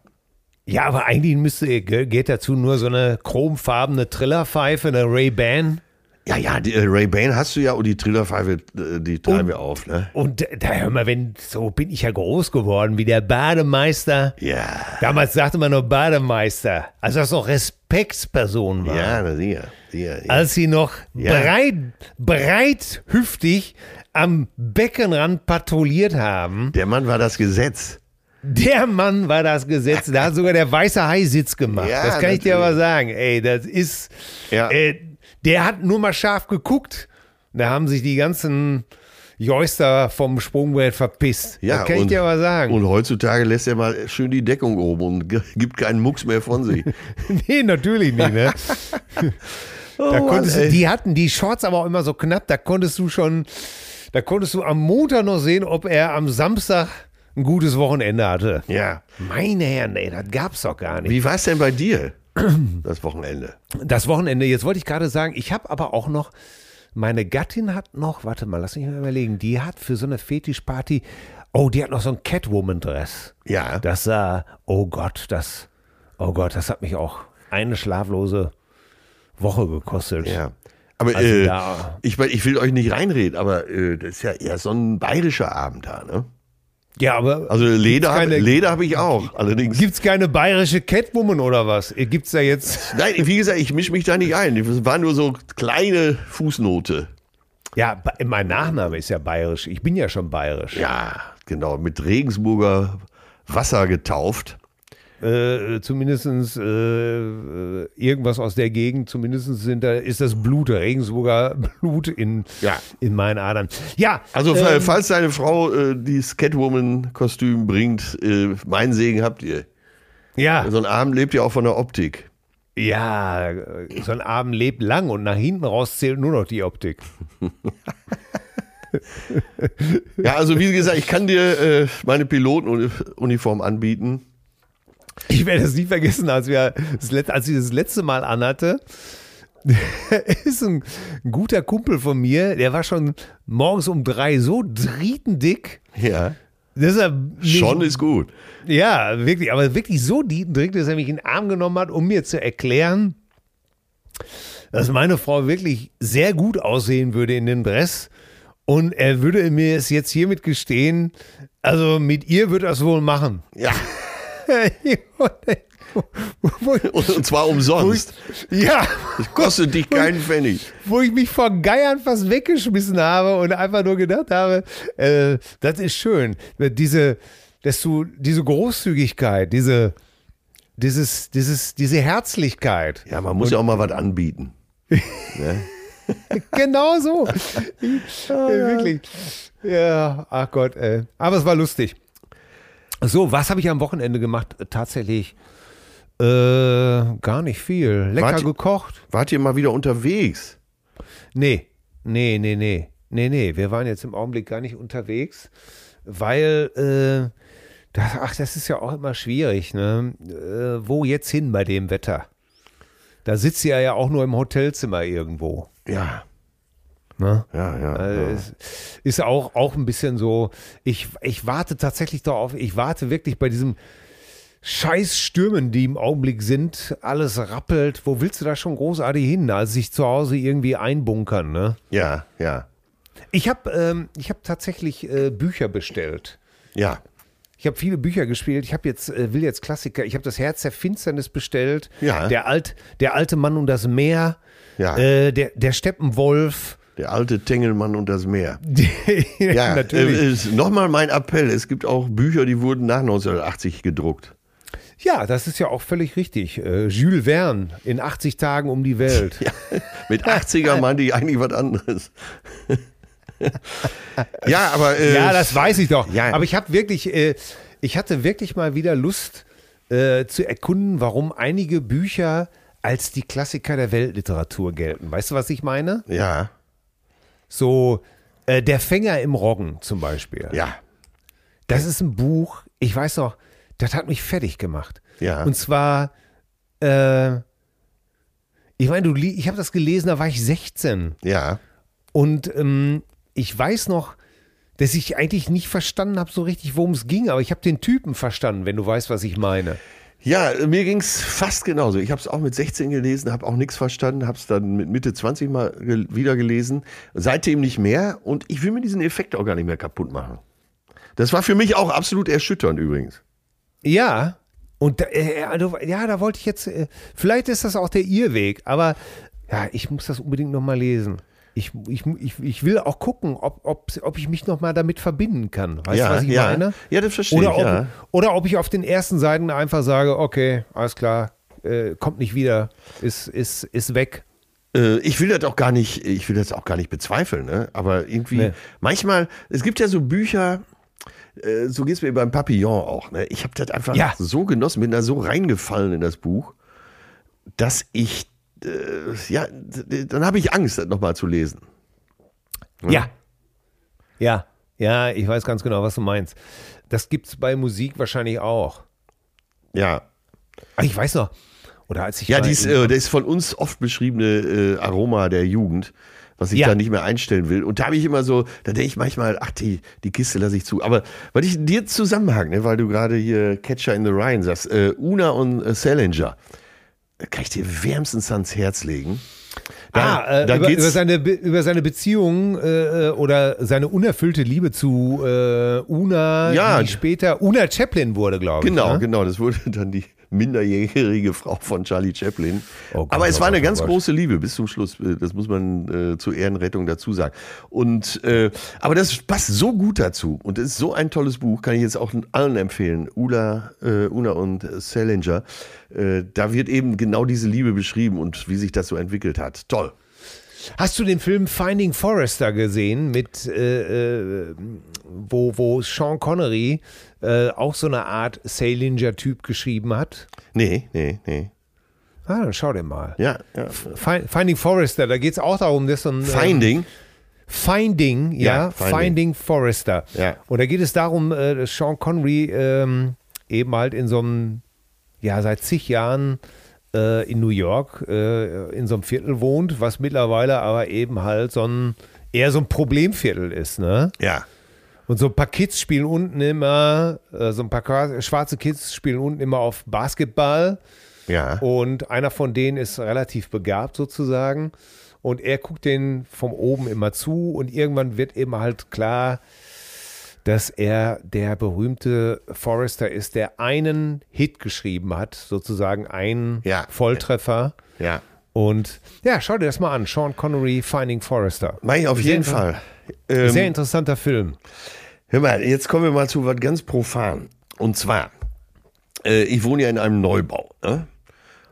Ja, aber eigentlich müsste, ge- geht dazu nur so eine chromfarbene Trillerpfeife, eine Ray-Ban. Ja, ja, die, äh, Ray-Ban hast du ja und die Trillerpfeife, äh, die treiben wir auf, ne? Und da hör mal, wenn, so bin ich ja groß geworden, wie der Bademeister. Ja, Damals sagte man nur Bademeister, als das noch Respektsperson war. ja, sicher, sicher, ja. Als sie noch Ja. breit, breithüftig am Beckenrand patrouilliert haben. Der Mann war das Gesetz. Der Mann war das Gesetz. Da hat sogar der weiße Hai Sitz gemacht. Ja, das kann ich dir natürlich. aber sagen. Ey, das ist. Ja. Äh, der hat nur mal scharf geguckt. Da haben sich die ganzen Joister vom Sprungbrett verpisst. Ja, das kann ich und- dir aber sagen. Und heutzutage lässt er mal schön die Deckung oben und gibt keinen Mucks mehr von sich. nee, natürlich nicht, ne? Oh, Da konntest Mann, du, die hatten die Shorts aber auch immer so knapp, da konntest du schon, da konntest du am Montag noch sehen, ob er am Samstag ein gutes Wochenende hatte. Ja. Meine Herren, ey, das gab's doch gar nicht. Wie war es denn bei dir, das Wochenende? Das Wochenende, jetzt wollte ich gerade sagen, ich habe aber auch noch, meine Gattin hat noch, warte mal, lass mich mal überlegen, die hat für so eine Fetischparty, oh, die hat noch so ein Catwoman-Dress. Ja. Das sah, oh Gott, das, oh Gott, das hat mich auch eine schlaflose Woche gekostet. Ja. Aber Also äh, ich, ich will euch nicht reinreden, aber äh, das ist ja eher so ein bayerischer Abend da, ne? Ja, aber Also Leder, keine- hab- habe ich auch, allerdings. gibt's keine bayerische Catwoman oder was? Gibt's da jetzt? Nein, wie gesagt, ich mische mich da nicht ein. Das war nur so kleine Fußnote. Ja, mein Nachname ist ja bayerisch. Ich bin ja schon bayerisch. Ja, genau, mit Regensburger Wasser getauft. Äh, zumindest äh, äh, irgendwas aus der Gegend, zumindest sind da, ist das Blut, Regensburger Blut in, Ja. in meinen Adern. Ja, Also, ähm, falls deine Frau äh, dieses Catwoman-Kostüm bringt, äh, meinen Segen habt ihr. ja, So ein Arm lebt ja auch von der Optik. ja, so ein Abend lebt lang und nach hinten raus zählt nur noch die Optik. Ja, also wie gesagt, ich kann dir äh, meine Pilotenuniform anbieten. Ich werde es nie vergessen, als, wir das letzte, als ich das letzte Mal anhatte. ist ein, guter Kumpel von mir, der war schon morgens um drei so drietendick. Ja, Dass er mich- schon ist gut. Ja, wirklich, aber wirklich so drietendick, dass er mich in den Arm genommen hat, um mir zu erklären, dass meine Frau wirklich sehr gut aussehen würde in dem Dress. Und er würde mir es jetzt hiermit gestehen, also mit ihr würde er es wohl machen. Ja, und, und zwar umsonst. ja, Das kostet dich keinen Pfennig. wo ich mich vor Geiern fast weggeschmissen habe und einfach nur gedacht habe, äh, das ist schön. Diese, dass du, diese Großzügigkeit, diese, dieses, dieses, diese Herzlichkeit. Ja, man muss ja auch mal was anbieten. Genau so. äh, wirklich. Ja, ach Gott, ey. Aber es war lustig. So, was habe ich am Wochenende gemacht? Tatsächlich äh, gar nicht viel. Lecker Wart- gekocht. Wart ihr mal wieder unterwegs? Nee, nee, nee, nee. Nee, nee, wir waren jetzt im Augenblick gar nicht unterwegs, weil, äh, das, ach, das ist ja auch immer schwierig, ne? Äh, wo jetzt hin bei dem Wetter? Da sitzt ihr ja auch nur im Hotelzimmer irgendwo. Ja, Ne? ja, ja. Also ja. ist auch, auch ein bisschen so, ich, ich warte tatsächlich darauf, ich warte wirklich bei diesem scheiß Stürmen, die im Augenblick sind, alles rappelt. Wo willst du da schon großartig hin? Also sich zu Hause irgendwie einbunkern, ne? ja, ja, Ich habe ähm, ich hab tatsächlich äh, Bücher bestellt. ja. Ich habe viele Bücher gespielt. Ich habe jetzt äh, will jetzt Klassiker. Ich habe das Herz der Finsternis bestellt. Ja. Der alt der alte Mann und das Meer. Ja. Äh, der der Steppenwolf. Der alte Tengelmann und das Meer. ja, Ja, natürlich. Äh, Nochmal mein Appell. Es gibt auch Bücher, die wurden nach 1980 gedruckt. Ja, das ist ja auch völlig richtig. Äh, Jules Verne in 80 Tagen um die Welt. Mit 80er meinte ich eigentlich was anderes. ja, aber. Äh, Ja, das weiß ich doch. Ja. Aber ich habe wirklich, äh, ich hatte wirklich mal wieder Lust äh, zu erkunden, warum einige Bücher als die Klassiker der Weltliteratur gelten. Weißt du, was ich meine? Ja, So äh, Der Fänger im Roggen zum Beispiel. ja, Das ist ein Buch, ich weiß noch, das hat mich fertig gemacht. Ja. Und zwar, äh, ich meine, du, ich habe das gelesen, da war ich 16. ja. Und ähm, ich weiß noch, dass ich eigentlich nicht verstanden habe so richtig, worum es ging, aber ich habe den Typen verstanden, wenn du weißt, was ich meine. Ja, mir ging's fast genauso. Ich habe es auch mit 16 gelesen, habe auch nichts verstanden, habe es dann mit Mitte 20 mal wieder gelesen. Seitdem nicht mehr und ich will mir diesen Effekt auch gar nicht mehr kaputt machen. Das war für mich auch absolut erschütternd übrigens. Ja, und da, äh, also, ja, da wollte ich jetzt, äh, vielleicht ist das auch der Irrweg, aber ja, ich muss das unbedingt nochmal lesen. Ich, ich, ich, ich will auch gucken, ob, ob, ob ich mich nochmal damit verbinden kann. Weißt ja, du, was ich ja. meine? Ja, das verstehe Oder ich, ob, ja. oder ob ich auf den ersten Seiten einfach sage, okay, alles klar, äh, kommt nicht wieder, ist, ist, ist weg. Äh, ich will das auch gar nicht, ich will das auch gar nicht bezweifeln, ne? Aber irgendwie, Nee. manchmal, es gibt ja so Bücher, äh, so geht's mir beim Papillon auch, ne? Ich habe das einfach Ja. so genossen, bin da so reingefallen in das Buch, dass ich, äh, ja, dann habe ich Angst, das nochmal zu lesen. Ja. Ja, ja, ich weiß ganz genau, was du meinst. Das gibt's bei Musik wahrscheinlich auch. Ja. Ah, Ich weiß noch, oder als ich Ja, dies, äh, das von uns oft beschriebene äh, Aroma der Jugend, was ich Ja. da nicht mehr einstellen will. Und da habe ich immer so, da denke ich manchmal, ach, die, die Kiste lasse ich zu. Aber weil ich dir Zusammenhang, ne, weil du gerade hier Catcher in the Rhine sagst, äh, Una und äh, Salinger, kann ich dir wärmstens ans Herz legen. Da, ah, äh, da über, über, seine, Be- über seine Beziehung äh, oder seine unerfüllte Liebe zu äh, Una, Ja. die später Una Chaplin wurde, glaube ich. genau, ne? genau, das wurde dann die minderjährige Frau von Charlie Chaplin. Oh Gott, Aber es war eine oh ganz Gott. große Liebe bis zum Schluss. Äh, Das muss man äh, zur Ehrenrettung dazu sagen. Und äh, aber das passt so gut dazu und es ist so ein tolles Buch, kann ich jetzt auch allen empfehlen. Ula, äh, Una und Salinger. Äh, da wird eben genau diese Liebe beschrieben und wie sich das so entwickelt hat. Toll. Hast du den Film Finding Forrester gesehen, mit äh, äh, wo, wo Sean Connery äh, auch so eine Art Salinger-Typ geschrieben hat? Nee, nee, nee. Ah, dann schau dir mal. Ja, ja. Fi- Finding Forrester, da geht es auch darum, dass so ein. ähm, Finding. Finding, ja, Ja, Finding. Finding. Forrester. Ja. Und da geht es darum, äh, dass Sean Connery ähm, eben halt in so einem, ja, seit zig Jahren äh, in New York äh, in so einem Viertel wohnt, was mittlerweile aber eben halt so ein, eher so ein Problemviertel ist, ne? Ja. Und so ein paar Kids spielen unten immer, äh, so ein paar schwarze Kids spielen unten immer auf Basketball. Ja. Und einer von denen ist relativ begabt sozusagen. Und er guckt den von oben immer zu und irgendwann wird eben halt klar, dass er der berühmte Forrester ist, der einen Hit geschrieben hat, sozusagen einen Ja. Volltreffer. Ja. Und ja, schau dir das mal an. Sean Connery, Finding Forrester. Mach ich auf Sehr jeden Fall. Sehr Ähm, interessanter Film. hör mal, jetzt kommen wir mal zu was ganz profan. Und zwar, äh, ich wohne ja in einem Neubau. Ne?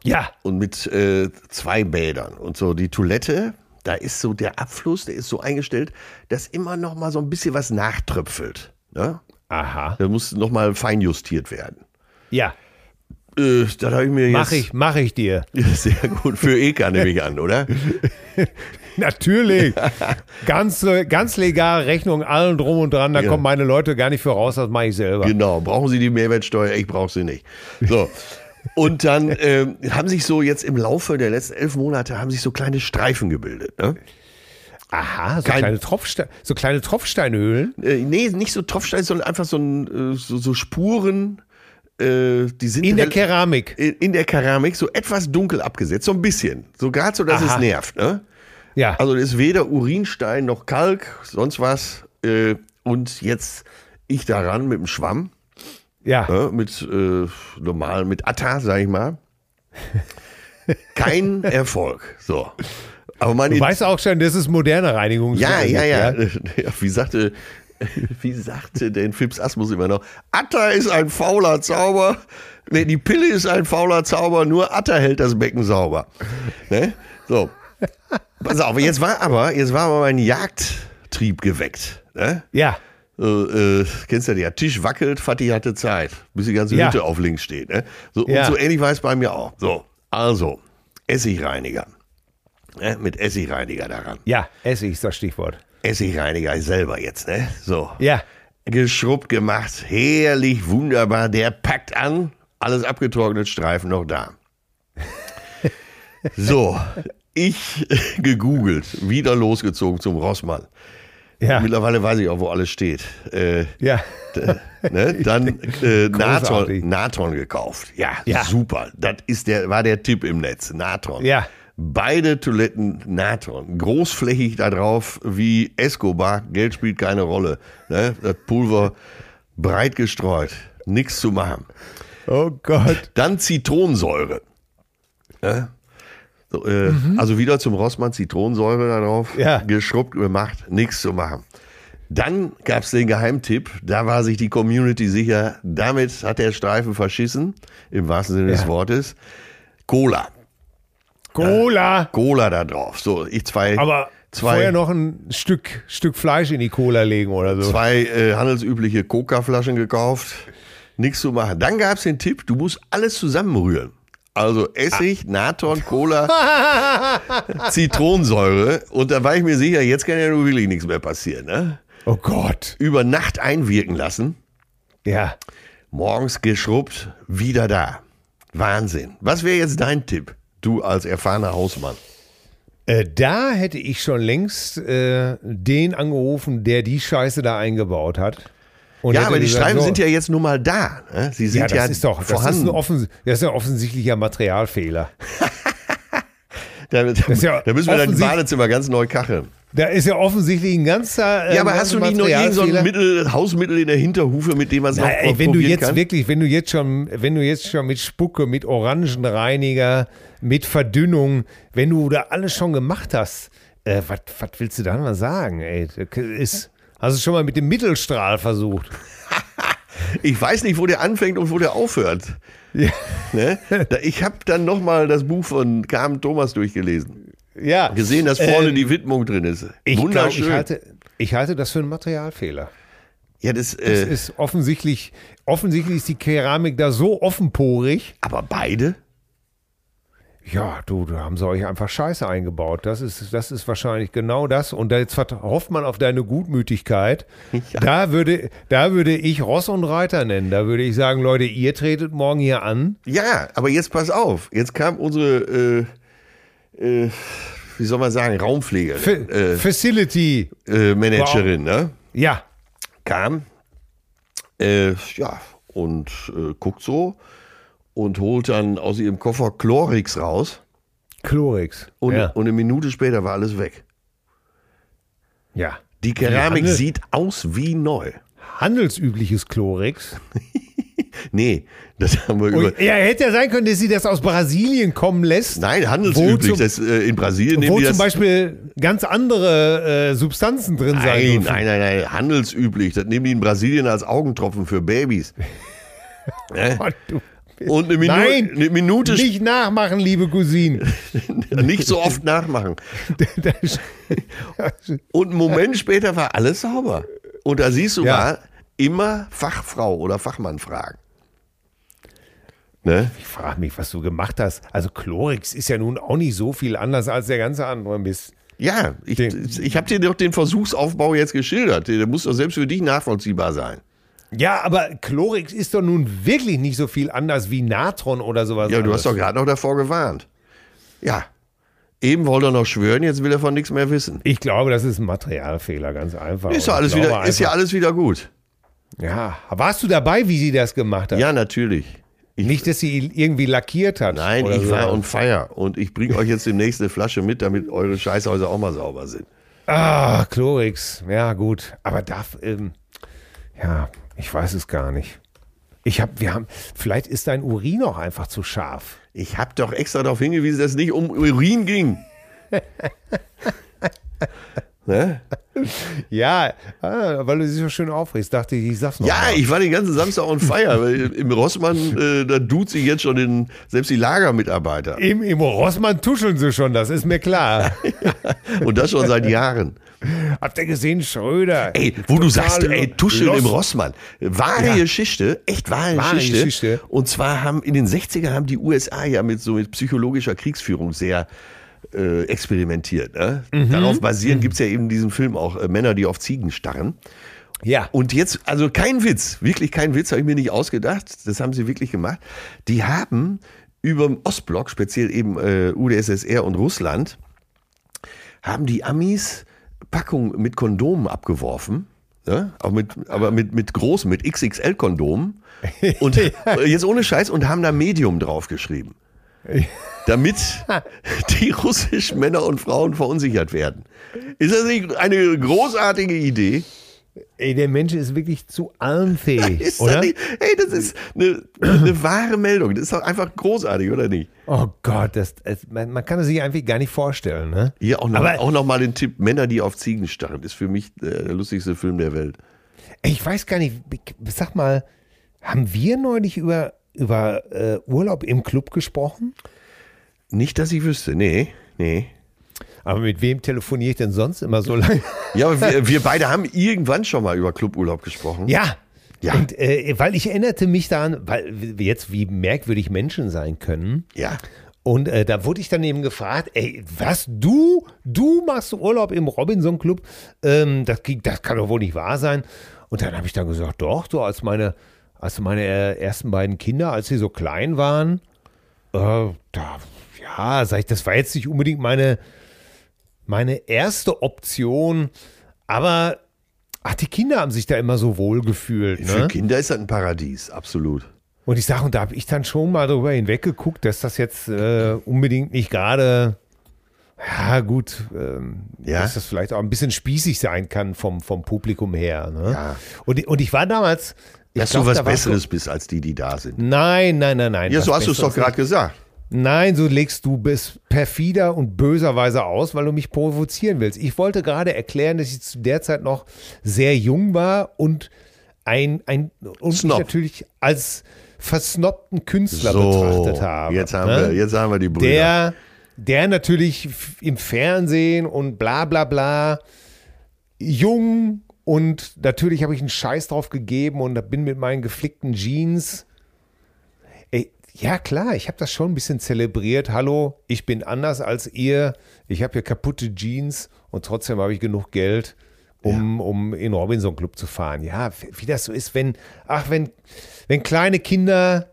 Ja, und mit äh, zwei Bädern und so die Toilette, da ist so der Abfluss, der ist so eingestellt, dass immer noch mal so ein bisschen was nachtröpfelt. Ne? aha. Da muss noch mal fein justiert werden. Ja, Äh, da habe ich mir jetzt mach ich, mach ich dir. sehr gut für Eka nehme ich an, oder? Natürlich. ganz, ganz legal, Rechnung, allen drum und dran. Da Ja. kommen meine Leute gar nicht voraus, das mache ich selber. Genau, brauchen Sie die Mehrwertsteuer? Ich brauche sie nicht. So. Und dann ähm, haben sich so jetzt im Laufe der letzten elf Monate haben sich so kleine Streifen gebildet. Ne? Aha, so Kein- kleine, Tropfste so kleine Tropfsteinhöhlen. Äh, nee, nicht so Tropfstein, sondern einfach so, ein, äh, so, so Spuren. Äh, die sind In der Keramik. in, in der Keramik so etwas dunkel abgesetzt, so ein bisschen. So gerade so, dass Aha. es nervt. Ne? Ja. Also ist weder Urinstein noch Kalk, sonst was. Äh, und jetzt ich daran mit dem Schwamm, ja. ne? mit äh, normal, mit Atta, sag ich mal. Kein Erfolg. So. Aber mein Du weißt auch schon, das ist moderne Reinigung. ja, ja, ja, ja. Wie sagte, wie sagte denn Fips Asmus immer noch? Atta ist ein fauler Zauber. Nee, die Pille ist ein fauler Zauber, nur Atta hält das Becken sauber. Ne? So. Pass auf, jetzt war aber, jetzt war aber mein Jagdtrieb geweckt. Ne? Ja. So, äh, kennst du ja, der Tisch wackelt, Fatih hatte Zeit, bis die ganze Ja. Hütte auf links steht. Ne? So, Ja. Und so ähnlich war es bei mir auch. So, also, Essigreiniger. Ne? Mit Essigreiniger daran. Ja, Essig ist das Stichwort. Essigreiniger selber jetzt, ne? So. Ja. Geschrubbt gemacht, herrlich, wunderbar. Der packt an, alles abgetrocknet, Streifen noch da. So, ich gegoogelt, wieder losgezogen zum Rossmann. Ja. Mittlerweile weiß ich auch, wo alles steht. Äh, Ja. ne? Dann äh, Natron. Natron gekauft. Ja, Ja. super. Das ist der, war der Tipp im Netz. Natron. Ja. Beide Toiletten Natron. Großflächig da drauf wie Escobar. Geld spielt keine Rolle. Ne? Das Pulver breit gestreut. Nichts zu machen. Oh Gott. Dann Zitronensäure. Ne? So, äh, Also wieder zum Rossmann Zitronensäure da drauf. Mhm. Ja. Geschrubbt, gemacht, nichts zu machen. Dann gab es den Geheimtipp, da war sich die Community sicher, damit hat der Streifen verschissen, im wahrsten Sinne des Ja. Wortes. Cola. Cola. Cola da drauf. So, ich zwei, Aber zwei, vorher noch ein Stück, Stück Fleisch in die Cola legen oder so. zwei äh, handelsübliche Coca-Flaschen gekauft. Nichts zu machen. Dann gab es den Tipp, du musst alles zusammenrühren. Also Essig, Natron, Cola, Zitronensäure. Und da war ich mir sicher, jetzt kann ja nur wirklich nichts mehr passieren. Ne? Oh Gott. Über Nacht einwirken lassen. Ja. Morgens geschrubbt, wieder da. Wahnsinn. Was wäre jetzt dein Tipp, du als erfahrener Hausmann? Äh, da hätte ich schon längst äh, den angerufen, der die Scheiße da eingebaut hat. Und Ja, aber die gesagt, Streifen so, sind ja jetzt nun mal da. Ne? Sie sind ja, ja, das ist doch das ist, vorhanden. ein offen, das ist ein offensichtlicher Materialfehler. Da, da, ja da müssen wir offensichtlich- Badezimmer ganz neu kacheln. Da ist ja offensichtlich ein ganzer. Ja, aber ähm, hast du nicht noch irgend so. Mittel, Hausmittel in der Hinterhufe, mit dem man es noch ey, wenn du jetzt kann? wirklich, wenn du jetzt schon, wenn du jetzt schon mit Spucke, mit Orangenreiniger, mit Verdünnung, wenn du da alles schon gemacht hast, äh, was willst du da mal sagen? Ey, das ist, hast du schon mal mit dem Mittelstrahl versucht? Ich weiß nicht, wo der anfängt und wo der aufhört. Ja. Ne? Ich habe dann nochmal das Buch von Carmen Thomas durchgelesen. Ja. Gesehen, dass vorne Ähm, die Widmung drin ist. Ich, glaub, Wunderschön. ich, halte, ich halte das für einen Materialfehler. ja, das, äh, ist offensichtlich, offensichtlich ist die Keramik da so offenporig. aber beide? Ja, du, da haben sie euch einfach Scheiße eingebaut. Das ist, das ist wahrscheinlich genau das. Und da jetzt hofft man auf deine Gutmütigkeit. Ja. Da, würde, da würde ich Ross und Reiter nennen. Da würde ich sagen, Leute, ihr tretet morgen hier an. Ja, aber jetzt pass auf. Jetzt kam unsere, äh, äh, wie soll man sagen, Raumpflegerin, Fa äh, Facility. äh, Managerin, ne? Ja. kam, äh, ja, und äh, guckt so und holt dann aus ihrem Koffer Chlorix raus Chlorix. und, ja. und eine Minute später war alles weg. ja. Die Keramik Handel- sieht aus wie neu. Handelsübliches Chlorix. Nee, das haben wir über. Ja, hätte ja sein können, dass sie das aus Brasilien kommen lässt. Nein, handelsüblich. Zum- das, äh, in Brasilien nehmen Wo die zum das. Beispiel ganz andere äh, Substanzen drin sein Nein, dürfen. nein, nein, nein, handelsüblich. Das nehmen die in Brasilien als Augentropfen für Babys. Ne? Gott, du- Und eine, Minu Nein, eine Minute nicht. Nicht nachmachen, liebe Cousine. nicht so oft nachmachen. Und einen Moment später war alles sauber. Und da siehst du Ja. mal, immer Fachfrau oder Fachmann fragen. Ne? Ich frage mich, was du gemacht hast. Also Chlorix ist ja nun auch nicht so viel anders als der ganze andere Mist. Ja, ich, Den- ich habe dir doch den Versuchsaufbau jetzt geschildert. Der muss doch selbst für dich nachvollziehbar sein. Ja, aber Chlorix ist doch nun wirklich nicht so viel anders wie Natron oder sowas. Ja, du anderes. hast doch gerade noch davor gewarnt. Ja. Eben wollte er noch schwören, jetzt will er von nichts mehr wissen. Ich glaube, das ist ein Materialfehler, ganz einfach. Ist, ja alles wieder, glaube ist ja einfach- alles wieder gut. Ja, warst du dabei, wie sie das gemacht hat? Ja, natürlich. Ich, Nicht, dass sie irgendwie lackiert hat. nein, ich so. war on fire. Und ich bringe euch jetzt demnächst eine Flasche mit, damit eure Scheißhäuser auch mal sauber sind. Ah, Chlorix. Ja, gut. Aber darf, ähm, ja, ich weiß es gar nicht. Ich hab, wir haben, vielleicht ist dein Urin auch einfach zu scharf. Ich habe doch extra darauf hingewiesen, dass es nicht um Urin ging. ne? Ja, ah, weil du dich so schön aufregst, dachte ich, ich sag's noch. Ja, mal. ich war den ganzen Samstag on fire. weil Im Rossmann, äh, da tut sich jetzt schon den, selbst die Lagermitarbeiter. Im, Im Rossmann tuscheln sie schon, das ist mir klar. Und das schon seit Jahren. Habt ihr gesehen, Schröder? Ey, wo du sagst, ey, Tuscheln lost. im Rossmann. Wahre Ja. Geschichte, echt wahre, Wahre Geschichte. Geschichte. Und zwar haben in den 60ern haben die USA ja mit so mit psychologischer Kriegsführung sehr äh, experimentiert. Ne? Mhm. Darauf basierend gibt's ja eben diesen Film auch äh, Männer, die auf Ziegen starren. Ja. Und jetzt, also kein Witz, wirklich kein Witz, habe ich mir nicht ausgedacht. Das haben sie wirklich gemacht. Die haben über dem Ostblock, speziell eben äh, UdSSR und Russland, haben die Amis Packungen mit Kondomen abgeworfen. Ja, auch mit, aber mit, mit großen, mit XXL-Kondomen. Und jetzt ohne Scheiß und haben da Medium draufgeschrieben. Damit die russischen Männer und Frauen verunsichert werden. Ist das nicht eine großartige Idee? Ey, der Mensch ist wirklich zu allem fähig, Ist oder? das nicht, ey, das ist eine, eine wahre Meldung. Das ist doch einfach großartig, oder nicht? Oh Gott, das, es, man, man kann es sich einfach gar nicht vorstellen, ne? Hier auch noch, Aber- auch noch mal den Tipp: Männer, die auf Ziegen starren, ist für mich äh, der lustigste Film der Welt. Ey, Ich weiß gar nicht, sag mal, haben wir neulich über, über äh, Urlaub im Club gesprochen? Nicht, dass ich wüsste, nee, nee. Aber mit wem telefoniere ich denn sonst immer so lange? Ja, aber wir, wir beide haben irgendwann schon mal über Cluburlaub gesprochen. Ja. Ja. Und, äh, weil ich erinnerte mich daran, weil jetzt wie merkwürdig Menschen sein können. Ja. Und äh, da wurde ich dann eben gefragt, ey, was, du, du machst Urlaub im Robinson Club? Ähm, das, das kann doch wohl nicht wahr sein. Und dann habe ich dann gesagt, doch, so als meine, als meine äh, ersten beiden Kinder, als sie so klein waren, äh, da, ja, sag ich, das war jetzt nicht unbedingt meine, meine erste Option, aber ach, die Kinder haben sich da immer so wohl gefühlt. Für Ne? Kinder ist das ein Paradies, absolut. Und ich sage, und da habe ich dann schon mal darüber hinweggeguckt, dass das jetzt äh, unbedingt nicht gerade Ja, gut, ähm, Ja? dass das vielleicht auch ein bisschen spießig sein kann vom, vom Publikum her. Ne? Ja. Und, und ich war damals. Ich Dass glaub, du was da Besseres bist als die, die da sind. So, nein, nein, nein, nein. Ja, so hast du es doch gerade gesagt. Nein, so legst du bis perfider und böserweise aus, weil du mich provozieren willst. Ich wollte gerade erklären, dass ich zu der Zeit noch sehr jung war und ein, ein und natürlich als versnobten Künstler So, betrachtet habe. jetzt haben, ne? wir, jetzt haben wir die Brüder. der, der natürlich im Fernsehen und bla bla bla jung und natürlich habe ich einen Scheiß drauf gegeben und bin mit meinen geflickten Jeans. Ja klar, ich habe das schon ein bisschen zelebriert. Hallo, ich bin anders als ihr. Ich habe hier kaputte Jeans und trotzdem habe ich genug Geld, um, um in Robinson Club zu fahren. Ja, wie das so ist, wenn, ach, wenn, wenn kleine Kinder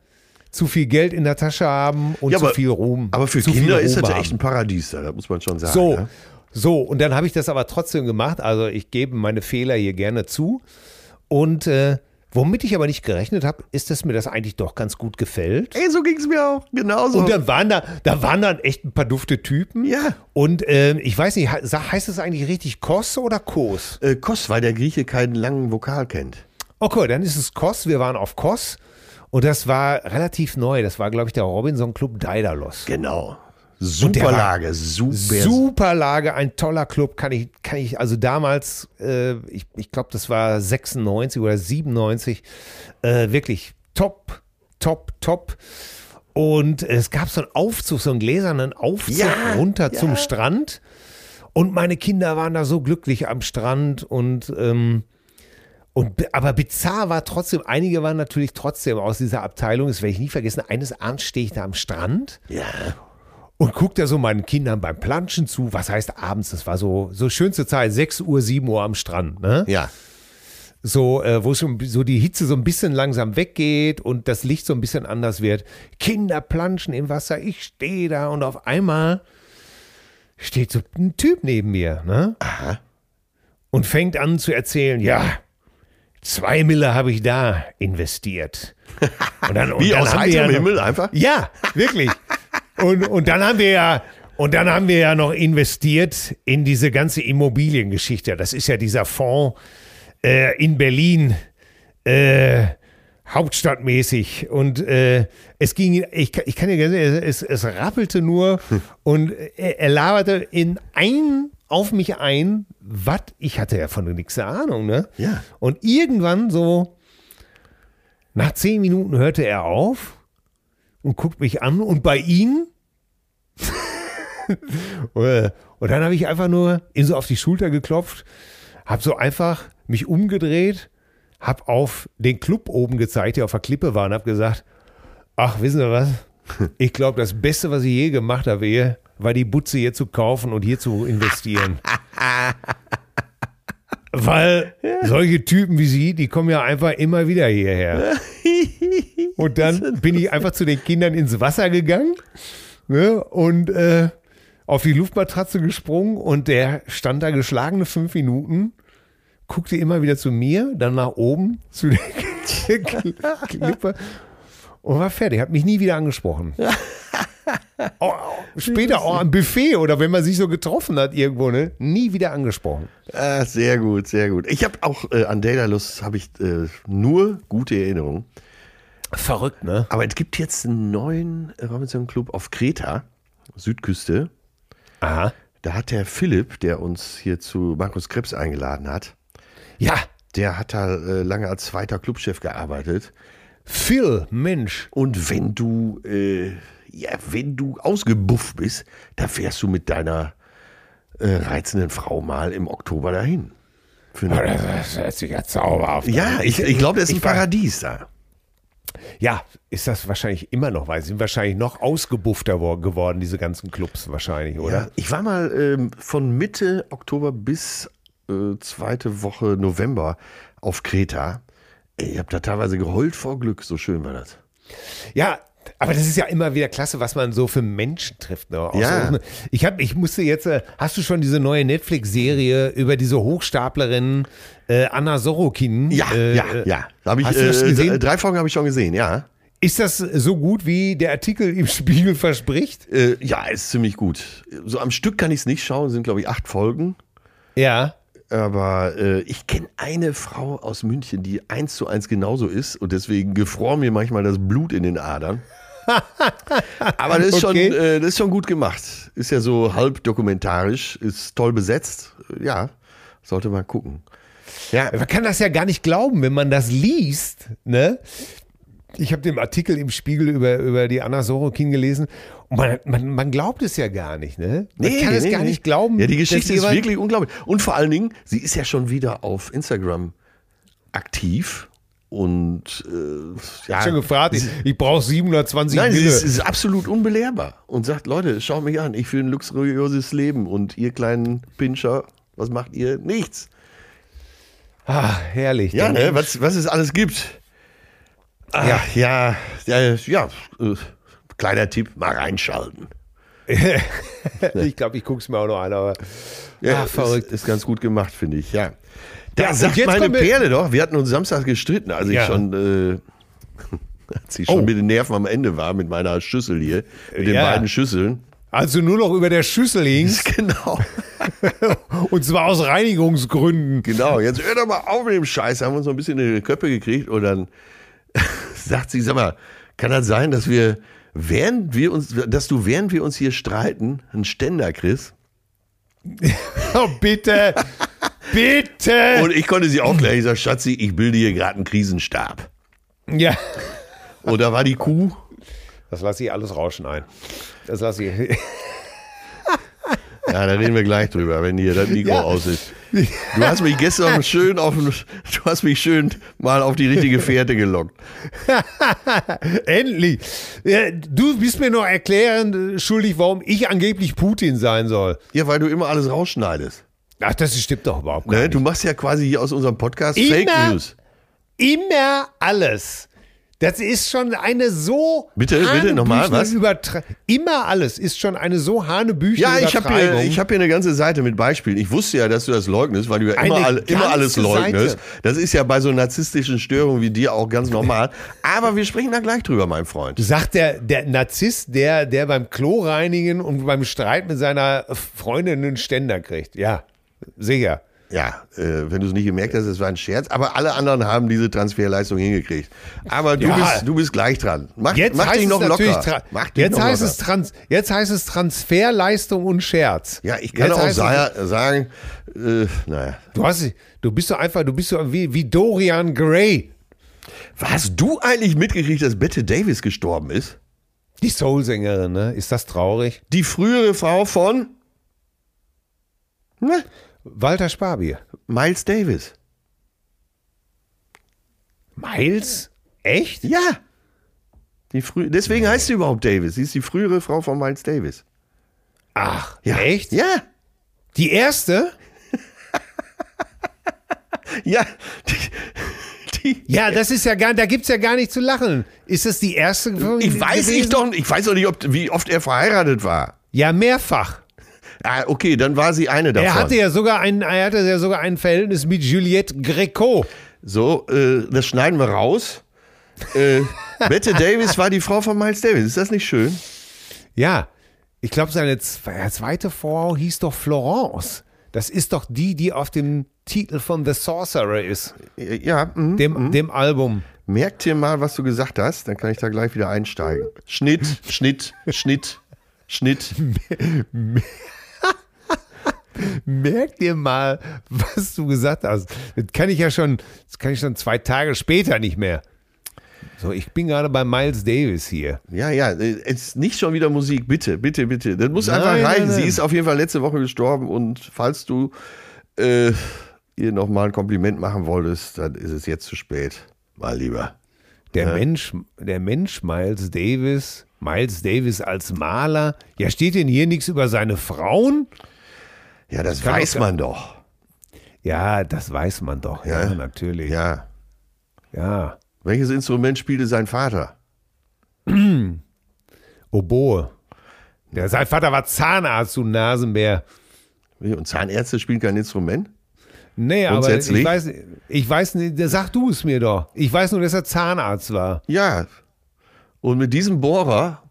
zu viel Geld in der Tasche haben und Ja, zu aber- viel Ruhm. Aber für zu Kinder ist das ja echt ein Paradies da, muss man schon sagen. So, Ja? so, und dann habe ich das aber trotzdem gemacht. Also ich gebe meine Fehler hier gerne zu. Und äh, womit ich aber nicht gerechnet habe, ist, dass mir das eigentlich doch ganz gut gefällt. Ey, so ging es mir auch. Genauso. Und dann waren da, da waren dann echt ein paar dufte Typen. Ja. Und äh, ich weiß nicht, he- heißt es eigentlich richtig Kos oder Kos? äh, Kos, weil der Grieche keinen langen Vokal kennt. Okay, dann ist es Kos. Wir waren auf Kos. Und das war relativ neu. Das war, glaube ich, der Robinson Club Daidalos. Genau. Super Lage, super. Super Lage, ein toller Club, kann ich, kann ich, also damals, äh, ich, ich glaube, das war 96 oder 97, äh, wirklich top, top, top. Und es gab so einen Aufzug, so einen gläsernen Aufzug Ja, runter ja. zum Strand. Und meine Kinder waren da so glücklich am Strand und, ähm, und aber bizarr war trotzdem, einige waren natürlich trotzdem aus dieser Abteilung, das werde ich nie vergessen, eines Abends stehe ich da am Strand Ja. Und guckt da so meinen Kindern beim Planschen zu. Was heißt abends? Das war so, so schönste Zeit, 6 Uhr, 7 Uhr am Strand, ne? Ja. So, äh, wo schon so die Hitze so ein bisschen langsam weggeht und das Licht so ein bisschen anders wird. Kinder planschen im Wasser, ich stehe da und auf einmal steht so ein Typ neben mir, ne? Und fängt an zu erzählen, ja, zwei Mille habe ich da investiert. Und dann, und Wie dann aus heiterem Himmel einfach? ja, wirklich. Und, und dann haben wir ja, und dann haben wir ja noch investiert in diese ganze Immobiliengeschichte. Das ist ja dieser Fonds äh, in Berlin, äh, hauptstadtmäßig. Und äh, es ging, ich, kann- ich kann dir ganz ehrlich, es, es rappelte nur und er, er laberte in ein auf mich ein, was, ich hatte ja von nichts Ahnung, ne? Ja. Und irgendwann so, nach zehn Minuten hörte er auf und guckt mich an und bei ihm und dann habe ich einfach nur ihm so auf die Schulter geklopft, habe so einfach mich umgedreht, habe auf den Club oben gezeigt, der auf der Klippe war und habe gesagt, ach, wissen Sie was? Ich glaube, das Beste, was ich je gemacht habe, hier, war die Butze hier zu kaufen und hier zu investieren. Weil solche Typen wie Sie, die kommen ja einfach immer wieder hierher. Und dann bin ich einfach zu den Kindern ins Wasser gegangen ne, und äh, auf die Luftmatratze gesprungen und der stand da geschlagene fünf Minuten, guckte immer wieder zu mir, dann nach oben zu der Klippe und war fertig, hat mich nie wieder angesprochen. Oh, später auch am Buffet oder wenn man sich so getroffen hat irgendwo, ne? Nie wieder angesprochen. Ah, sehr gut, sehr gut. Ich habe auch äh, an Daedalus habe ich äh, nur gute Erinnerungen. Verrückt, ne? Aber es gibt jetzt einen neuen Robinson Club auf Kreta, Südküste. Aha. Da hat der Philipp, der uns hier zu Markus Krebs eingeladen hat, Ja, der hat da äh, lange als zweiter Clubchef gearbeitet. Phil, Mensch. Und wenn du, äh, ja, wenn du ausgebufft bist, dann fährst du mit deiner äh, reizenden Frau mal im Oktober dahin. Für eine, Oh, Das hört sich ja zauberhaft ja, ich, ich glaube, das ist ein ich Paradies da. Ja, ist das wahrscheinlich immer noch, weil sie sind wahrscheinlich noch ausgebuffter wo- geworden, diese ganzen Clubs wahrscheinlich, Ja, oder? ich war mal ähm, von Mitte Oktober bis äh, zweite Woche November auf Kreta. Ich habe da teilweise geheult vor Glück, so schön war das. Ja, aber das ist ja immer wieder klasse, was man so für Menschen trifft. Ne? Ja. so, ich, hab, ich musste jetzt, äh, hast du schon diese neue Netflix-Serie über diese Hochstaplerin äh, Anna Sorokin? Ja, äh, ja, äh, ja. Hab ich, hast du das äh, gesehen? Drei Folgen habe ich schon gesehen, ja. Ist das so gut, wie der Artikel im Spiegel verspricht? Äh, ja, ist ziemlich gut. So am Stück kann ich es nicht schauen, sind glaube ich acht Folgen. Ja. Aber äh, ich kenne eine Frau aus München, die eins zu eins genauso ist und deswegen gefror mir manchmal das Blut in den Adern. Aber das ist, Okay. schon, äh, das ist schon gut gemacht. Ist ja so halb dokumentarisch, ist toll besetzt. Ja, sollte man gucken. Ja, Man kann das ja gar nicht glauben, wenn man das liest. Ne? Ich habe den Artikel im Spiegel über, über die Anna Sorokin gelesen und man, man, man glaubt es ja gar nicht. Ne? Man Nee, kann es nee, gar nee. nicht glauben. Ja, die Geschichte ist wirklich unglaublich. Und vor allen Dingen, sie ist ja schon wieder auf Instagram aktiv. Und äh, ja, schon gefragt, ich, ich brauche 720 Nein, sie Mille. ist, ist absolut unbelehrbar und sagt, Leute, schaut mich an, ich führe ein luxuriöses Leben und ihr kleinen Pinscher, was macht ihr? Nichts. Ah, herrlich. Ja, ne, was, was es alles gibt. Ja, ja, ja, ja äh, kleiner Tipp, mal reinschalten. ich glaube, ich gucke es mir auch noch an, aber Ja, Ah, verrückt. Ist, ist ganz gut gemacht, finde ich, ja. Da Ja, sagt jetzt meine Perle doch, wir hatten uns Samstag gestritten, als ich Ja. schon, äh, als ich schon Oh. mit den Nerven am Ende war, mit meiner Schüssel hier, mit den Ja. beiden Schüsseln. also nur noch über der Schüssel hingst Genau. und zwar aus Reinigungsgründen. Genau, jetzt hör doch mal auf mit dem Scheiß. Haben wir uns noch ein bisschen in die Köpfe gekriegt und dann sagt sie, sag mal, kann das sein, dass wir, während wir uns, dass du, während wir uns hier streiten, einen Ständer kriegst? Oh, bitte, bitte. Und ich konnte sie aufklären. Ich sag, Schatzi, ich bilde hier gerade einen Krisenstab. ja, Und da war die Kuh. das lasse ich alles rausschneiden. Das lasse ich. Ja, da reden wir gleich drüber, wenn hier das Mikro Ja. aus ist. Du hast mich gestern schön auf, du hast mich schön mal auf die richtige Fährte gelockt. Endlich. Du bist mir noch erklären schuldig, warum ich angeblich Putin sein soll. Ja, weil du immer alles rausschneidest. Ach, das stimmt doch überhaupt gar Ne? nicht. Du machst ja quasi hier aus unserem Podcast Immer- Fake News. Immer alles. Das ist schon eine so. Bitte, bitte, nochmal, was? Immer alles ist schon eine so hanebüchene Ja, ich habe hier, ich hier eine ganze Seite mit Beispielen. Ich wusste ja, dass du das leugnest, weil du ja immer, all, immer alles leugnest. Seite. Das ist ja bei so narzisstischen Störungen wie dir auch ganz normal. Aber wir sprechen da gleich drüber, mein Freund. Sagt der, der Narzisst, der, der beim Klo reinigen und beim Streit mit seiner Freundin einen Ständer kriegt. Ja, sicher. Ja, äh, wenn du es nicht gemerkt hast, es war ein Scherz. Aber alle anderen haben diese Transferleistung hingekriegt. Aber du, Ja. bist, du bist gleich dran. Mach, Jetzt mach heißt dich noch es locker. Mach dich jetzt, noch heißt locker. es Trans, jetzt heißt es Transferleistung und Scherz. Ja, ich kann Jetzt auch sa sagen, äh, naja. du hast, du bist so einfach, du bist so wie, wie Dorian Gray, Hast du eigentlich mitgekriegt, dass Bette Davis gestorben ist? die Soulsängerin, ne? Ist das traurig? Die frühere Frau von ne, Walter Spabier. Miles Davis. Miles? Echt? Ja. Die frü Deswegen heißt sie überhaupt Davis. Sie ist die frühere Frau von Miles Davis. Ach, Ja. echt? Ja. Die erste? Ja. Die, die, Ja, das ist ja gar, da gibt's ja gar nicht zu lachen. Ist es die erste? ich weiß gewesen? ich doch, ich weiß doch nicht, ob, wie oft er verheiratet war. Ja, mehrfach. Ah, okay, dann war sie eine davon. Er hatte ja sogar ein, er hatte ja sogar ein Verhältnis mit Juliette Greco. So, äh, das schneiden wir raus. Äh, Bette Davis war die Frau von Miles Davis. Ist das nicht schön? Ja, ich glaube, seine zwe- zweite Frau hieß doch Florence. Das ist doch die, die auf dem Titel von The Sorcerer ist, Äh, Ja, mhm. dem, dem Album. merk dir mal, was du gesagt hast, dann kann ich da gleich wieder einsteigen. Schnitt, Schnitt, Schnitt, Schnitt. Merk dir mal, was du gesagt hast. Das kann ich ja schon, das kann ich schon zwei Tage später nicht mehr. So, ich bin gerade bei Miles Davis hier. Ja, ja, es ist nicht schon wieder Musik, bitte, bitte, bitte. Das muss Nein, einfach nein, reichen. nein. Sie ist auf jeden Fall letzte Woche gestorben und falls du äh, ihr nochmal ein Kompliment machen wolltest, dann ist es jetzt zu spät. Mal lieber. Der Mensch, der Mensch Miles Davis, Miles Davis als Maler. Ja, steht denn hier nichts über seine Frauen? Ja, das kann weiß man doch. Ja, das weiß man doch. Ja, Ja. natürlich. Ja. Ja. ja. Welches Instrument spielte sein Vater? Oboe. Der, sein Vater war Zahnarzt, du Nasenbär. Und Zahnärzte spielen kein Instrument? Nee, aber ich weiß, ich weiß nicht, sag du es mir doch. Ich weiß nur, dass er Zahnarzt war. Ja. Und mit diesem Bohrer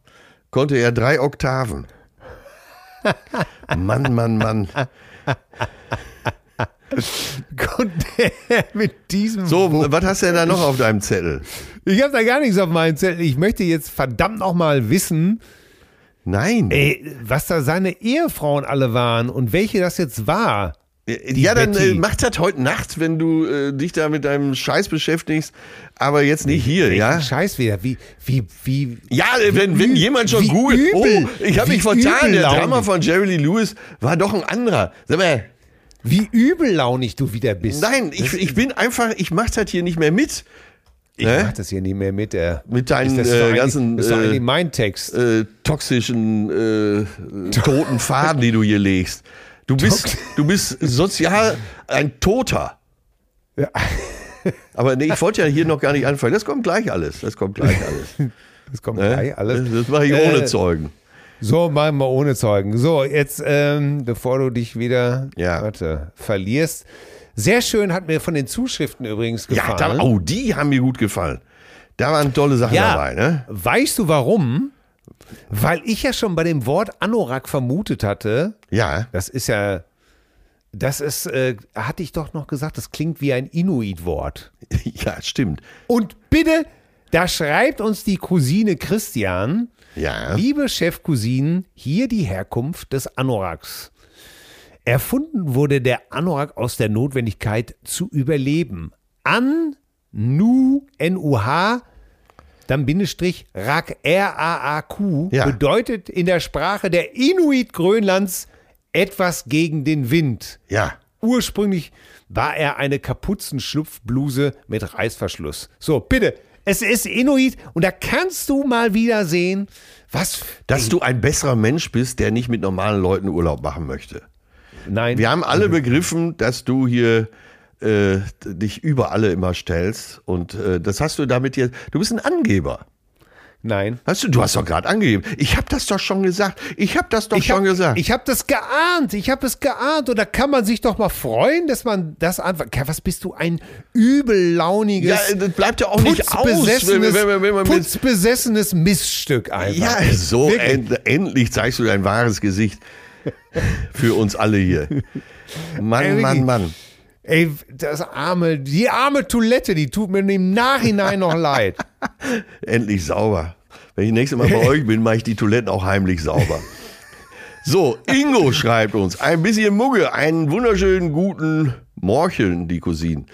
konnte er drei Oktaven. Mann, Mann, Mann. Er mit diesem. So, was hast du denn da noch auf deinem Zettel? Ich habe da gar nichts auf meinem Zettel. Ich möchte jetzt verdammt noch mal wissen, Nein. ey, was da seine Ehefrauen alle waren und welche das jetzt war. Ja, dann Betty. äh, mach das heute Nacht, wenn du äh, dich da mit deinem Scheiß beschäftigst, aber jetzt nicht hier, Welchen ja? Scheiß wieder. Wie, wie, wie. Ja, äh, wenn, wenn Wie jemand schon wie übel, oh, ich habe wie mich vertan, der. Drama von Jerry Lee Lewis war doch ein anderer. Sag mal, Wie übellaunig du wieder bist. nein, ich, ich bin einfach, ich mach das hier nicht mehr mit. Ich Ne? mach das hier nicht mehr mit. Der, Mit deinen, ist das äh, ganzen, Das ist äh, mein Text. Äh, toxischen, äh, toten Faden, die du hier legst. Du bist, du bist sozial ein Toter. Ja. Aber nee, ich wollte ja hier noch gar nicht anfangen. Das kommt gleich alles. Das kommt gleich alles. Das kommt Ne? gleich alles. Das mache ich ohne Äh, Zeugen. So, machen wir ohne Zeugen. So, jetzt, ähm, bevor du dich wieder Ja. warte, verlierst. Sehr schön hat mir von den Zuschriften übrigens Ja, gefallen. da, oh, die haben mir gut gefallen. Da waren tolle Sachen Ja, dabei, ne? weißt du warum? Weil ich ja schon bei dem Wort Anorak vermutet hatte, Ja. das ist ja, das ist, äh, hatte ich doch noch gesagt, das klingt wie ein Inuit-Wort. Ja, stimmt. Und bitte, da schreibt uns die Cousine Christian, Ja. liebe Chefcousinen, hier die Herkunft des Anoraks. Erfunden wurde der Anorak aus der Notwendigkeit zu überleben. An, Nu, N-U-H, dann Bindestrich, Rak, R-A-A-Q, Ja. bedeutet in der Sprache der Inuit Grönlands etwas gegen den Wind. Ja. Ursprünglich war er eine Kapuzenschlupfbluse mit Reißverschluss. So, bitte, es ist Inuit und da kannst du mal wieder sehen, was. Dass du ein besserer Mensch bist, der nicht mit normalen Leuten Urlaub machen möchte. Nein, Wir haben alle begriffen, dass du hier äh, dich über alle immer stellst. Und äh, das hast du damit jetzt. Du bist ein Angeber. nein. Hast du, du hast doch gerade angegeben. Ich habe das doch schon gesagt. Ich habe das doch Ich schon hab, gesagt. Ich habe das geahnt. Ich habe es geahnt. Und da kann man sich doch mal freuen, dass man das einfach. Was bist du ein übellauniges, ja, das bleibt ja auch nicht aus, wenn, putzbesessenes, wenn, wenn, wenn man putzbesessenes Miststück einfach. Ja, so end, endlich zeigst du dein wahres Gesicht für uns alle hier. Mann, wirklich. Mann, Mann. Ey, das arme, die arme Toilette, die tut mir im Nachhinein noch leid. Endlich sauber. Wenn ich nächstes Mal bei euch bin, mache ich die Toiletten auch heimlich sauber. So, Ingo schreibt uns, ein bisschen Mugge, einen wunderschönen guten Morchen, die Cousinen.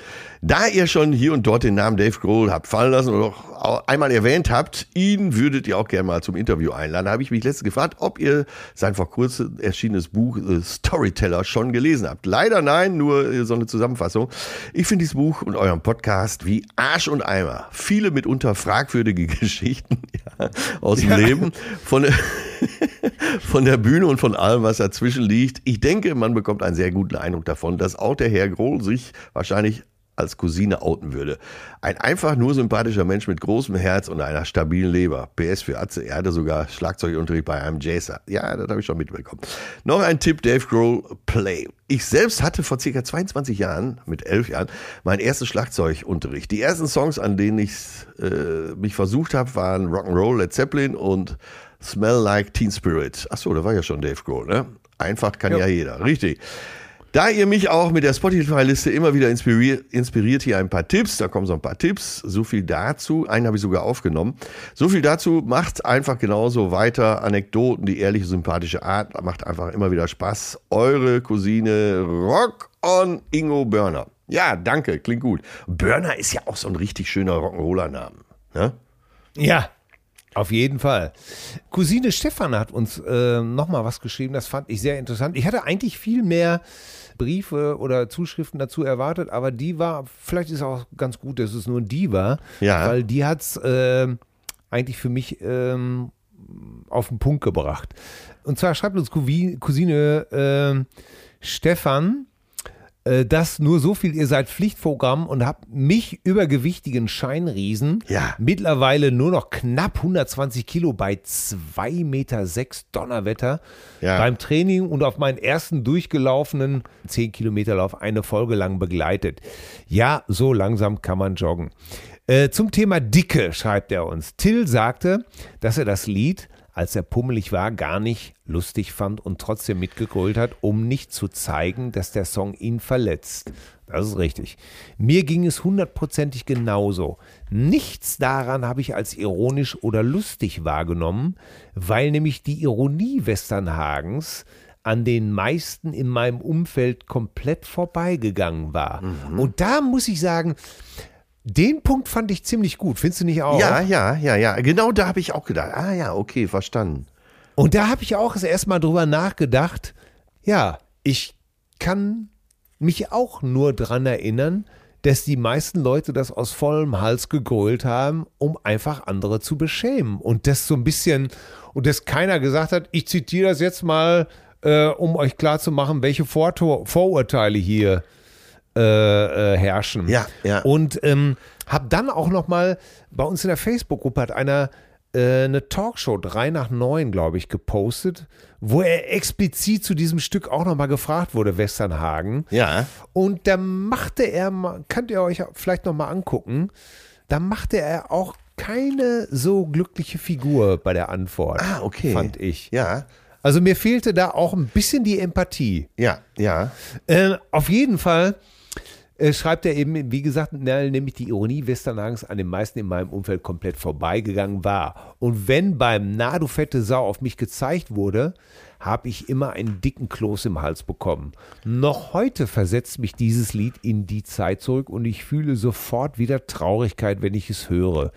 Da ihr schon hier und dort den Namen Dave Grohl habt fallen lassen oder auch einmal erwähnt habt, ihn würdet ihr auch gerne mal zum Interview einladen. Da habe ich mich letztens gefragt, ob ihr sein vor kurzem erschienenes Buch The Storyteller schon gelesen habt. Leider nein, nur äh, so eine Zusammenfassung. Ich finde dieses Buch und euren Podcast wie Arsch und Eimer. Viele mitunter fragwürdige Geschichten ja, aus dem Leben von von der Bühne und von allem, was dazwischen liegt. Ich denke, man bekommt einen sehr guten Eindruck davon, dass auch der Herr Grohl sich wahrscheinlich als Cousine outen würde. Ein einfach nur sympathischer Mensch mit großem Herz und einer stabilen Leber. PS für Atze, er hatte sogar Schlagzeugunterricht bei einem Jaser. Ja, das habe ich schon mitbekommen. Noch ein Tipp, Dave Grohl, Play. Ich selbst hatte vor circa 22 Jahren, mit 11 Jahren, meinen ersten Schlagzeugunterricht. Die ersten Songs, an denen ich äh, mich versucht habe, waren Rock'n'Roll, Led Zeppelin und Smell Like Teen Spirit. Achso, da war ja schon Dave Grohl, ne? Einfach kann ja, Ja. jeder. Richtig. Da ihr mich auch mit der Spotify-Liste immer wieder inspiriert, inspiriert, hier ein paar Tipps. Da kommen so ein paar Tipps. So viel dazu. Einen habe ich sogar aufgenommen. So viel dazu. Macht einfach genauso weiter. Anekdoten, die ehrliche, sympathische Art. Macht einfach immer wieder Spaß. Eure Cousine Rock on Ingo Börner. Ja, danke. Klingt gut. Börner ist ja auch so ein richtig schöner Rock'n'Roller-Name. Ne? Ja, auf jeden Fall. Cousine Stefan hat uns äh, nochmal was geschrieben, das fand ich sehr interessant. Ich hatte eigentlich viel mehr Briefe oder Zuschriften dazu erwartet, aber die war, vielleicht ist es auch ganz gut, dass es nur die war, Ja. weil die hat es äh, eigentlich für mich ähm, auf den Punkt gebracht. Und zwar schreibt uns Cousine äh, Stefan, äh, das nur so viel, ihr seid Pflichtprogramm und habt mich übergewichtigen Scheinriesen Ja. mittlerweile nur noch knapp 120 Kilo bei 2,6 Meter Donnerwetter Ja. beim Training und auf meinen ersten durchgelaufenen 10 Kilometer Lauf eine Folge lang begleitet. Ja, so langsam kann man joggen. Äh, zum Thema Dicke schreibt er uns. Till sagte, dass er das Lied, als er pummelig war, gar nicht lustig fand und trotzdem mitgegrölt hat, um nicht zu zeigen, dass der Song ihn verletzt. Das ist richtig. Mir ging es hundertprozentig genauso. Nichts daran habe ich als ironisch oder lustig wahrgenommen, weil nämlich die Ironie Westernhagens an den meisten in meinem Umfeld komplett vorbeigegangen war. Mhm. Und da muss ich sagen, den Punkt fand ich ziemlich gut. Findest du nicht auch? Ja, ja, ja, ja. Genau da habe ich auch gedacht. Ah ja, okay, verstanden. Und da habe ich auch das erste Mal drüber nachgedacht, ja, ich kann mich auch nur dran erinnern, dass die meisten Leute das aus vollem Hals gegrölt haben, um einfach andere zu beschämen. Und das so ein bisschen, und dass keiner gesagt hat, ich zitiere das jetzt mal, äh, um euch klarzumachen, welche Vortor Vorurteile hier äh, äh, herrschen. Ja, ja. Und ähm, habe dann auch noch mal bei uns in der Facebook-Gruppe hat einer äh, eine Talkshow 3 nach 9, glaube ich, gepostet, wo er explizit zu diesem Stück auch noch mal gefragt wurde, Westernhagen. Ja. Und da machte er, könnt ihr euch vielleicht noch mal angucken, da machte er auch keine so glückliche Figur bei der Antwort. Ah, okay. Fand ich. Ja, Also mir fehlte da auch ein bisschen die Empathie. ja, ja. Äh, auf jeden Fall äh, schreibt er eben, wie gesagt, nämlich die Ironie Westernhagens an den meisten in meinem Umfeld komplett vorbeigegangen war. Und wenn beim Na, du fette Sau auf mich gezeigt wurde, habe ich immer einen dicken Kloß im Hals bekommen. Noch heute versetzt mich dieses Lied in die Zeit zurück und ich fühle sofort wieder Traurigkeit, wenn ich es höre.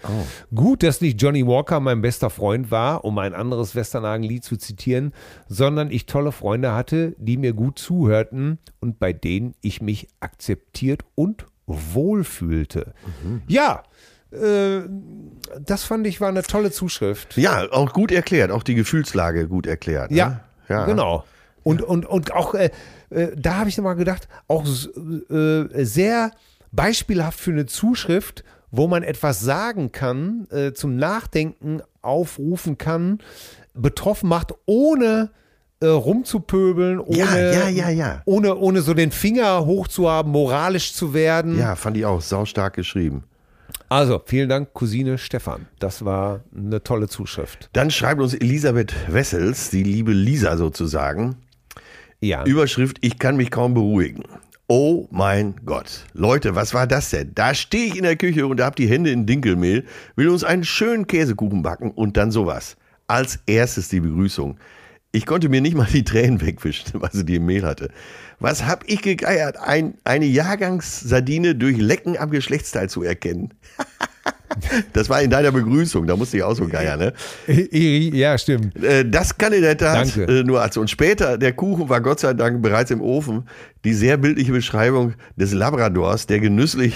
Gut, dass nicht Johnny Walker mein bester Freund war, um ein anderes Westernhagen-Lied zu zitieren, sondern ich tolle Freunde hatte, die mir gut zuhörten und bei denen ich mich akzeptiert und wohl fühlte. Ja, äh, das fand ich war eine tolle Zuschrift. Ja, auch gut erklärt, auch die Gefühlslage gut erklärt. Ne? Ja, ja. genau. Und, und, und auch, äh, äh, da habe ich nochmal gedacht, auch äh, sehr beispielhaft für eine Zuschrift, wo man etwas sagen kann, äh, zum Nachdenken aufrufen kann, betroffen macht, ohne äh, rumzupöbeln, ohne, Ja, ja, ja, ja. ohne, ohne so den Finger hochzuhaben, moralisch zu werden. Ja, fand ich auch saustark geschrieben. Also, vielen Dank, Cousine Stefan. Das war eine tolle Zuschrift. Dann schreibt uns Elisabeth Wessels, die liebe Lisa sozusagen, Ja. Überschrift, ich kann mich kaum beruhigen. Oh mein Gott. Leute, was war das denn? Da stehe ich in der Küche und hab die Hände in Dinkelmehl, will uns einen schönen Käsekuchen backen und dann sowas. Als erstes die Begrüßung. Ich konnte mir nicht mal die Tränen wegwischen, weil sie die im Mehl hatte. Was hab ich gegeiert? Ein, eine Jahrgangssardine durch Lecken am Geschlechtsteil zu erkennen. das war in deiner Begrüßung, da musste ich auch so geiern, ne? Ja, stimmt. Äh, Das kann in der Tat Danke. äh, nur als. Und später, der Kuchen war Gott sei Dank bereits im Ofen. Die sehr bildliche Beschreibung des Labradors, der genüsslich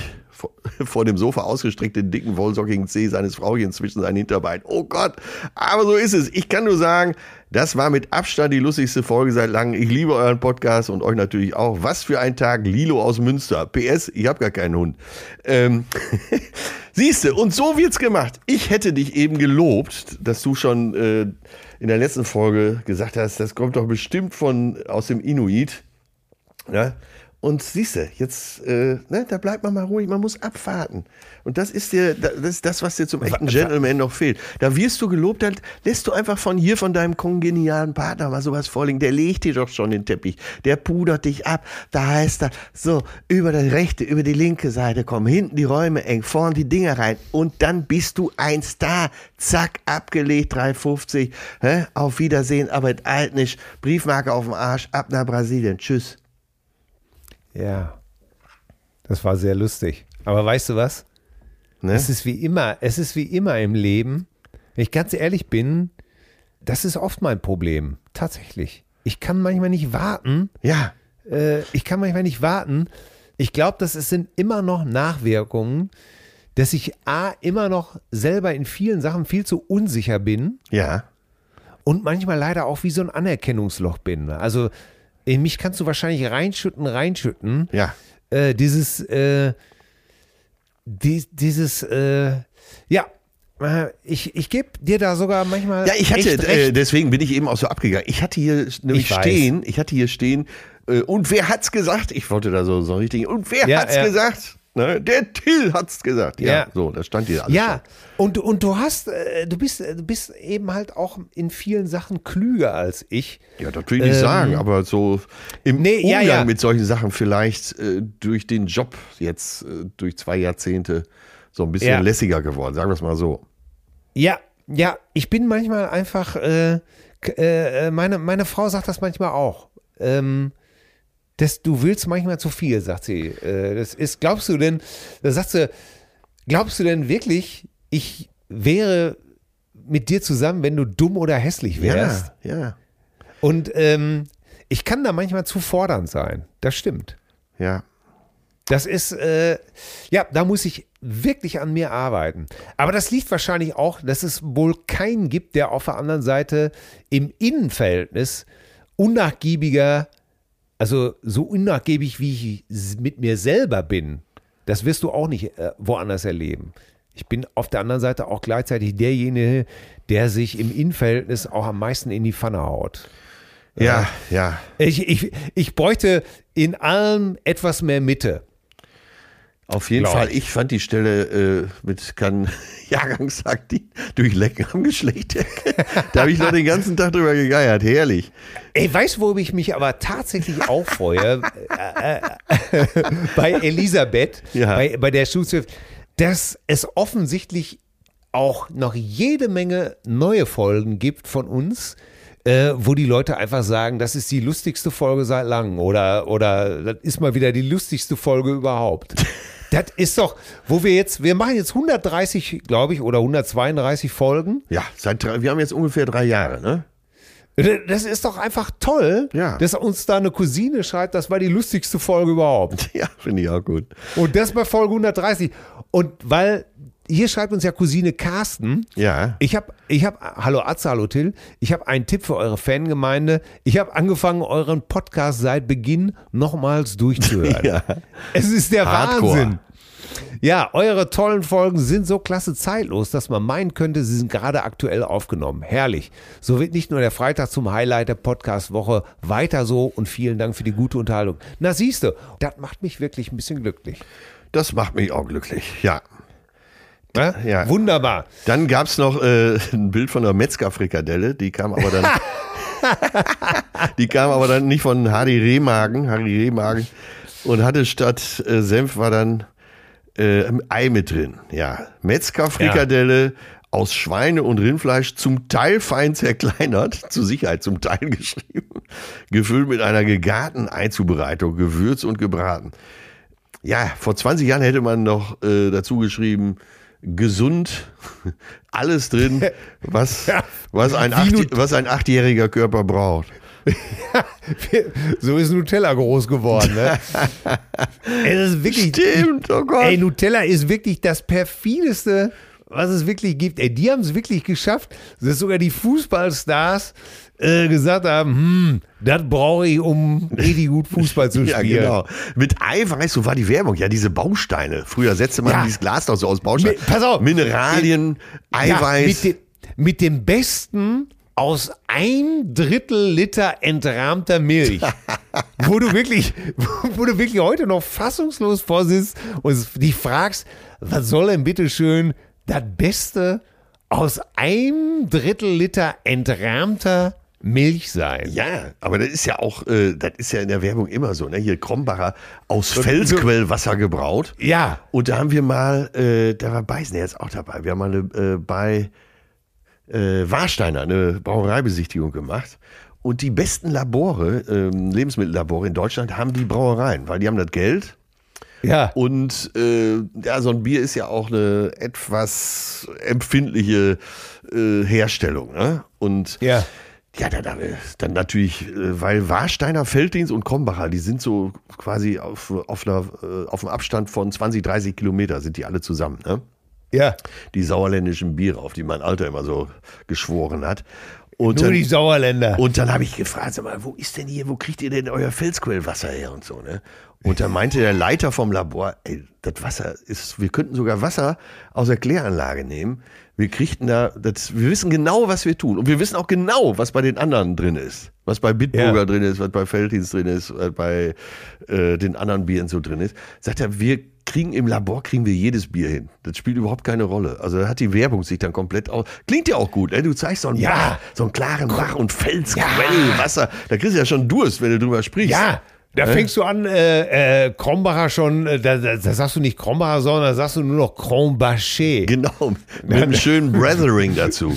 vor, dem Sofa ausgestreckte, dicken, wollsockigen Zeh seines Frauchens zwischen seinen Hinterbeinen. Oh Gott, aber so ist es. Ich kann nur sagen, das war mit Abstand die lustigste Folge seit langem. Ich liebe euren Podcast und euch natürlich auch. Was für ein Tag, Lilo aus Münster. PS, ich habe gar keinen Hund. Ähm, Siehste, und so wird's gemacht. Ich hätte dich eben gelobt, dass du schon äh, in der letzten Folge gesagt hast, das kommt doch bestimmt von aus dem Inuit. Ja? Und siehste, jetzt, äh, ne, da bleibt man mal ruhig, man muss abwarten. Und das ist dir, das ist das, was dir zum echten Gentleman noch fehlt. Da wirst du gelobt, dann lässt du einfach von hier, von deinem kongenialen Partner mal sowas vorlegen. Der legt dir doch schon den Teppich, der pudert dich ab. Da heißt er, so, über die rechte, über die linke Seite kommen, hinten die Räume eng, vorn die Dinger rein. Und dann bist du ein Star. Zack, abgelegt, 3,50. Hä? Auf Wiedersehen, aber alt nicht. Briefmarke auf dem Arsch, ab nach Brasilien. Tschüss. Ja. Das war sehr lustig. Aber weißt du was? Ne? Es ist wie immer, es ist wie immer im Leben. Wenn ich ganz ehrlich bin, das ist oft mein Problem. Tatsächlich. Ich kann manchmal nicht warten. Ja. Äh, ich kann manchmal nicht warten. Ich glaube, dass es sind immer noch Nachwirkungen, dass ich A, immer noch selber in vielen Sachen viel zu unsicher bin Ja. und manchmal leider auch wie so ein Anerkennungsloch bin. Also in mich kannst du wahrscheinlich reinschütten, reinschütten. Ja. Äh, dieses, äh, die, dieses, äh, ja, äh, ich, ich gebe dir da sogar manchmal. Ja, ich hatte, äh, deswegen bin ich eben auch so abgegangen. Ich hatte hier nämlich Ich stehen, ich hatte hier stehen, äh, und wer hat's gesagt? Ich wollte da so, so richtig, und wer Ja, hat's ja. gesagt? Ne? Der Till hat's gesagt. Ja, Ja. so, da stand hier alles. Ja, und, und du hast, äh, du bist, du bist eben halt auch in vielen Sachen klüger als ich. Ja, das will ich nicht Ähm, sagen, aber so im nee, ja, Umgang ja. mit solchen Sachen vielleicht äh, durch den Job jetzt, äh, durch zwei Jahrzehnte so ein bisschen Ja. lässiger geworden, sagen wir es mal so. Ja, ja, ich bin manchmal einfach, äh, äh, meine, meine Frau sagt das manchmal auch. Ähm, das, du willst manchmal zu viel, sagt sie. Äh, das ist, glaubst du denn, da sagt sie, glaubst du denn wirklich, ich wäre mit dir zusammen, wenn du dumm oder hässlich wärst? Ja, ja, Und ähm, ich kann da manchmal zu fordernd sein. Das stimmt. ja. Das ist, äh, ja, da muss ich wirklich an mir arbeiten. Aber das liegt wahrscheinlich auch, dass es wohl keinen gibt, der auf der anderen Seite im Innenverhältnis unnachgiebiger, also so unnachgiebig, wie ich mit mir selber bin. Das wirst du auch nicht äh, woanders erleben. Ich bin auf der anderen Seite auch gleichzeitig derjenige, der sich im Innenverhältnis auch am meisten in die Pfanne haut. Ja, ja. Ich, ich, ich bräuchte in allem etwas mehr Mitte. Auf jeden Fall, ich. ich fand die Stelle äh, mit kann Jahrgangstag die durch Lecken am Geschlecht. da habe ich noch den ganzen Tag drüber gegeiert. Herrlich. Ey, weißt du, wo ich mich aber tatsächlich auch freue? äh, äh, bei Elisabeth, Ja. bei, bei der Schulzweif, dass es offensichtlich auch noch jede Menge neue Folgen gibt von uns, äh, wo die Leute einfach sagen, das ist die lustigste Folge seit langem oder, oder das ist mal wieder die lustigste Folge überhaupt. Das ist doch, wo wir jetzt, wir machen jetzt 130, glaube ich, oder 132 Folgen. Ja, seit drei, wir haben jetzt ungefähr drei Jahre, ne? Das ist doch einfach toll, Ja. dass uns da eine Cousine schreibt, das war die lustigste Folge überhaupt. Ja, finde ich auch gut. Und das bei Folge 130. Und weil hier schreibt uns ja Cousine Carsten. Ja. Ich habe, ich habe, hallo Atze, hallo Till. Ich habe einen Tipp für eure Fangemeinde. Ich habe angefangen, euren Podcast seit Beginn nochmals durchzuhören. Ja. Es ist der Hardcore. Wahnsinn. Ja, eure tollen Folgen sind so klasse zeitlos, dass man meinen könnte, sie sind gerade aktuell aufgenommen. Herrlich. So wird nicht nur der Freitag zum Highlight der Podcast-Woche. Weiter so und vielen Dank für die gute Unterhaltung. Na siehst du, das macht mich wirklich ein bisschen glücklich. Das macht mich auch glücklich, ja. Ne? Ja. Wunderbar. Dann gab es noch äh, ein Bild von einer Metzger-Frikadelle, die kam aber dann. die kam aber dann nicht von Hardy Rehmagen, Harry Rehmagen, und hatte statt äh, Senf war dann äh, ein Ei mit drin. Ja, Metzger-Frikadelle aus Schweine- und Rindfleisch, zum Teil fein zerkleinert, zur Sicherheit zum Teil geschrieben, gefüllt mit einer gegarten Eizubereitung, gewürzt und gebraten. Ja, vor 20 Jahren hätte man noch äh, dazu geschrieben, gesund, alles drin, was, was, ein, acht, was ein achtjähriger Körper braucht. So ist Nutella groß geworden. Ne? es ist wirklich, Stimmt, oh Gott. Ey, Nutella ist wirklich das perfideste, was es wirklich gibt. Ey, die haben es wirklich geschafft, dass sogar die Fußballstars äh, gesagt haben, hm, das brauche ich, um richtig gut Fußball zu ja, spielen. genau. Mit Eiweiß, so war die Werbung, ja, diese Bausteine. Früher setzte man Ja. dieses Glas doch so aus Bausteinen. Mit- pass auf. Mineralien, Eiweiß. Ja, mit, dem, mit dem besten aus ein Drittel Liter entrahmter Milch. wo du wirklich, wo du wirklich heute noch fassungslos vorsitzt und dich fragst, was soll denn bitte schön das Beste aus einem Drittel Liter entrahmter Milch sein? ja, aber das ist ja auch, äh, das ist ja in der Werbung immer so, ne? Hier Krombacher aus Felsquellwasser gebraut. Ja. Und da haben wir mal, äh, da war Beißen jetzt auch dabei. Wir haben mal eine, äh, bei äh, Warsteiner eine Brauereibesichtigung gemacht. Und die besten Labore, ähm, Lebensmittellabore in Deutschland, haben die Brauereien, weil die haben das Geld. Ja. Und äh, ja, so ein Bier ist ja auch eine etwas empfindliche äh, Herstellung. Ne? Und Ja. Ja, dann, dann, dann natürlich, äh, weil Warsteiner, Felddienst und Krombacher, die sind so quasi auf, auf, einer, äh, auf einem Abstand von 20, 30 Kilometer sind die alle zusammen. Ne? Ja. Die sauerländischen Biere, auf die mein Alter immer so geschworen hat. Und Nur dann, die Sauerländer. und dann habe ich gefragt, sag mal, wo ist denn hier, wo kriegt ihr denn euer Felsquellwasser her und so, ne? Und dann meinte der Leiter vom Labor, ey, das Wasser ist, wir könnten sogar Wasser aus der Kläranlage nehmen. Wir kriegten da, das, wir wissen genau, was wir tun. Und wir wissen auch genau, was bei den anderen drin ist. Was bei Bitburger Ja. drin ist, was bei Felddienst drin ist, was bei äh, den anderen Bieren so drin ist. Sagt er, wir kriegen im Labor kriegen wir jedes Bier hin. Das spielt überhaupt keine Rolle. Also da hat die Werbung sich dann komplett aus. Klingt ja auch gut, ne? Du zeigst so einen Ja. Bach, so einen klaren Bach und Felsquell, Wasser. Da kriegst du ja schon Durst, wenn du drüber sprichst. Ja, da fängst du an, äh, äh, Krombacher schon, äh, da, da, da sagst du nicht Krombacher, sondern da sagst du nur noch Krombacher. Genau, mit einem schönen Brethering dazu.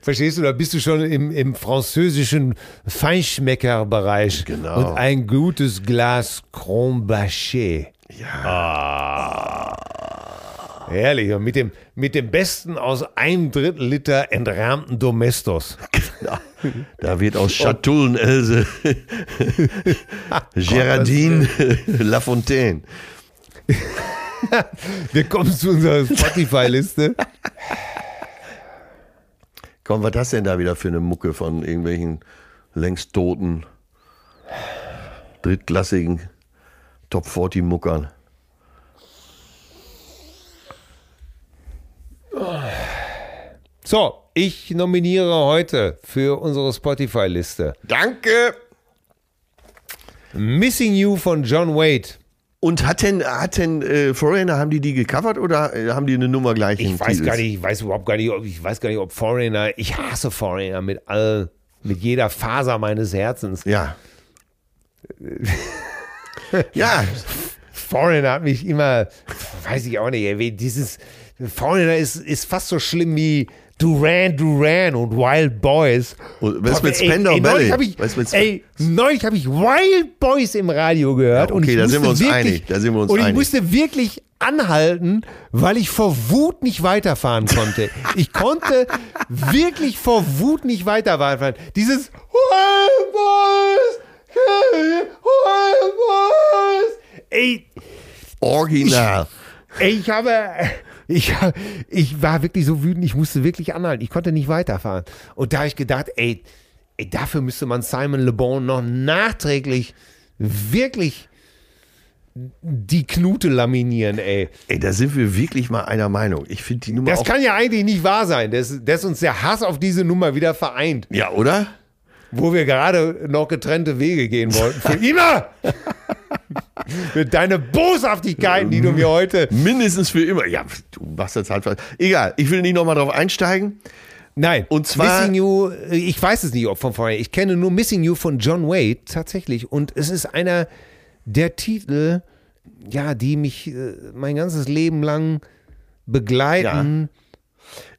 Verstehst du, da bist du schon im, im französischen Feinschmeckerbereich. Genau. Und ein gutes Glas Krombacher. Ja. Herrlich. Und mit dem, mit dem besten aus einem Drittel Liter entrahmten Domestos. Ja, da wird aus Chatullen Else Gerardine Lafontaine. Wir kommen zu unserer Spotify-Liste. Komm, was hast denn da wieder für eine Mucke von irgendwelchen längst toten, drittklassigen Top 40 Muckern? So, ich nominiere heute für unsere Spotify-Liste Danke! Missing You von John Wade. Und hat denn, hat denn äh, Foreigner, haben die die gecovert oder äh, haben die eine Nummer gleich Ich weiß gar nicht, ich weiß überhaupt gar nicht, ob, ich weiß gar nicht, ob Foreigner, ich hasse Foreigner mit all, mit jeder Faser meines Herzens. Ja. ja, Foreigner hat mich immer, weiß ich auch nicht, ey, dieses, Foreigner ist, ist fast so schlimm wie Duran Duran und Wild Boys. Und was Boah, mit ey, Spandau ey? Neulich habe ich, ich Wild Boys im Radio gehört. Ja, und okay, ich da sind wir uns wirklich, einig, da sind wir uns Und ich einig. musste wirklich anhalten, weil ich vor Wut nicht weiterfahren konnte. Ich konnte wirklich vor Wut nicht weiterfahren. Dieses Wild Boys, Wild Boys. Ey, original. Ey, ich habe, ich, ich war wirklich so wütend, ich musste wirklich anhalten. Ich konnte nicht weiterfahren. Und da habe ich gedacht, ey, ey, dafür müsste man Simon Le Bon noch nachträglich wirklich die Knute laminieren, ey. Ey, da sind wir wirklich mal einer Meinung. Ich finde die Nummer Das kann ja eigentlich nicht wahr sein, dass, dass uns der Hass auf diese Nummer wieder vereint, ja, oder? wo wir gerade noch getrennte Wege gehen wollten. Für immer! Mit deine Boshaftigkeiten, die du mir heute Mindestens für immer. Ja, du machst das halt. Egal, ich will nicht nochmal drauf einsteigen. Nein. Und zwar- Missing You, äh, ich weiß es nicht, ob von vorher. Ich kenne nur Missing You von John Wade tatsächlich. Und es ist einer der Titel, ja, die mich äh, mein ganzes Leben lang begleiten,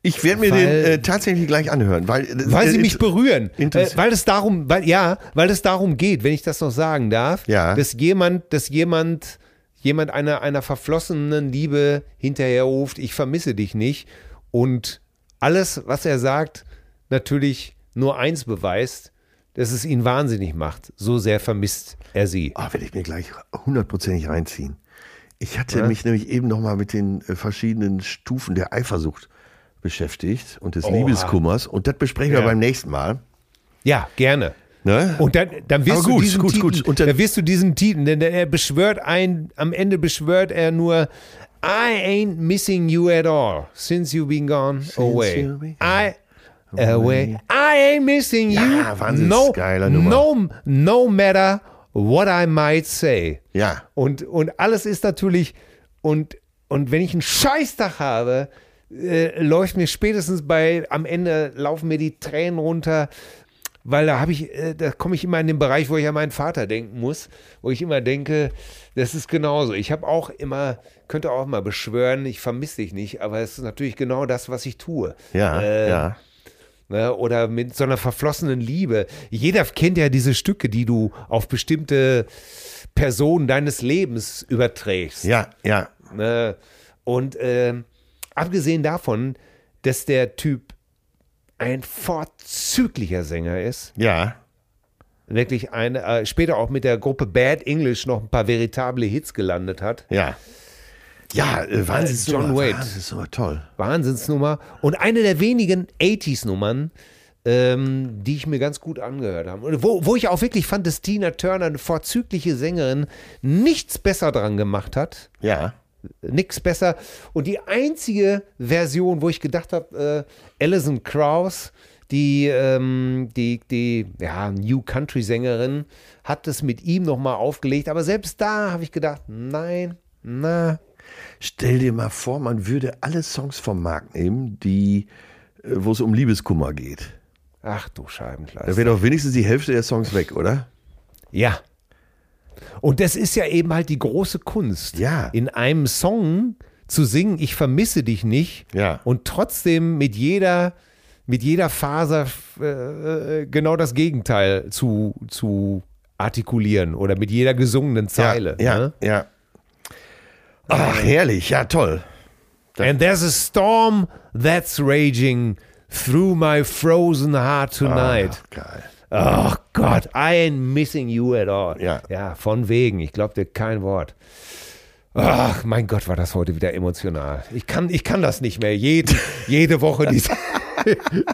Ich werde mir Weil- den äh, tatsächlich gleich anhören, weil, weil äh, sie mich berühren. Äh, weil es darum, weil, ja, weil es darum geht, wenn ich das noch sagen darf, Ja. dass jemand, dass jemand, jemand einer, einer verflossenen Liebe hinterherruft, ich vermisse dich nicht. Und alles, was er sagt, natürlich nur eins beweist, dass es ihn wahnsinnig macht. So sehr vermisst er sie. Ah, werde ich mir gleich hundertprozentig reinziehen. Ich hatte mich nämlich eben nochmal mit den äh, verschiedenen Stufen der Eifersucht beschäftigt und des Oha. Liebeskummers und das besprechen wir Ja. beim nächsten Mal. Ja, gerne. Ne? Und dann, dann wirst Aber du gut, diesen gut, Titel, gut. Und dann- dann wirst du diesen Titel, denn er beschwört ein, am Ende beschwört er nur, I ain't missing you at all since you've been gone away. you've been I away. I ain't missing you. Ja, wahnsinns no, geiler Nummer. no, no matter what I might say. Ja. Und, und alles ist natürlich, und, und wenn ich einen Scheißtag habe, äh, läuft mir spätestens bei, am Ende laufen mir die Tränen runter, weil da habe ich, äh, da komme ich immer in den Bereich, wo ich an meinen Vater denken muss, wo ich immer denke, das ist genauso. Ich habe auch immer, könnte auch mal beschwören, ich vermisse dich nicht, aber es ist natürlich genau das, was ich tue. Ja, Äh, ja. Ne, oder mit so einer verflossenen Liebe. Jeder kennt ja diese Stücke, die du auf bestimmte Personen deines Lebens überträgst. Ja, ja. Ne? Und ähm, abgesehen davon, dass der Typ ein vorzüglicher Sänger ist, Ja. wirklich ein, äh, später auch mit der Gruppe Bad English noch ein paar veritable Hits gelandet hat. Ja. Ja, äh, Wahnsinns John Wade. Wahnsinnsnummer, toll. Wahnsinnsnummer. Und eine der wenigen 80s-Nummern, ähm, die ich mir ganz gut angehört habe. Und wo, wo ich auch wirklich fand, dass Tina Turner, eine vorzügliche Sängerin, nichts besser dran gemacht hat. Ja. Nichts besser. Und die einzige Version, wo ich gedacht habe, äh, Alison Krauss, die, ähm, die, die ja, New Country-Sängerin, hat es mit ihm nochmal aufgelegt. Aber selbst da habe ich gedacht, nein, Na, Stell dir mal vor, man würde alle Songs vom Markt nehmen, die, äh, wo es um Liebeskummer geht. ach du Da Scheibenkleister. wäre doch wenigstens die Hälfte der Songs weg, oder? Ja. Und das ist ja eben halt die große Kunst. Ja. In einem Song zu singen, ich vermisse dich nicht. Ja. Und trotzdem mit jeder, mit jeder Faser äh, genau das Gegenteil zu, zu artikulieren oder mit jeder gesungenen Zeile. Ja, ne? ja. Ach, herrlich, ja, toll. And there's a storm that's raging through my frozen heart tonight. Ach, geil. Oh Gott, I ain't missing you at all. Ja. Ja, von wegen. Ich glaube dir kein Wort. Ach, mein Gott, war das heute wieder emotional. Ich kann, ich kann das nicht mehr. Jede, jede Woche diese.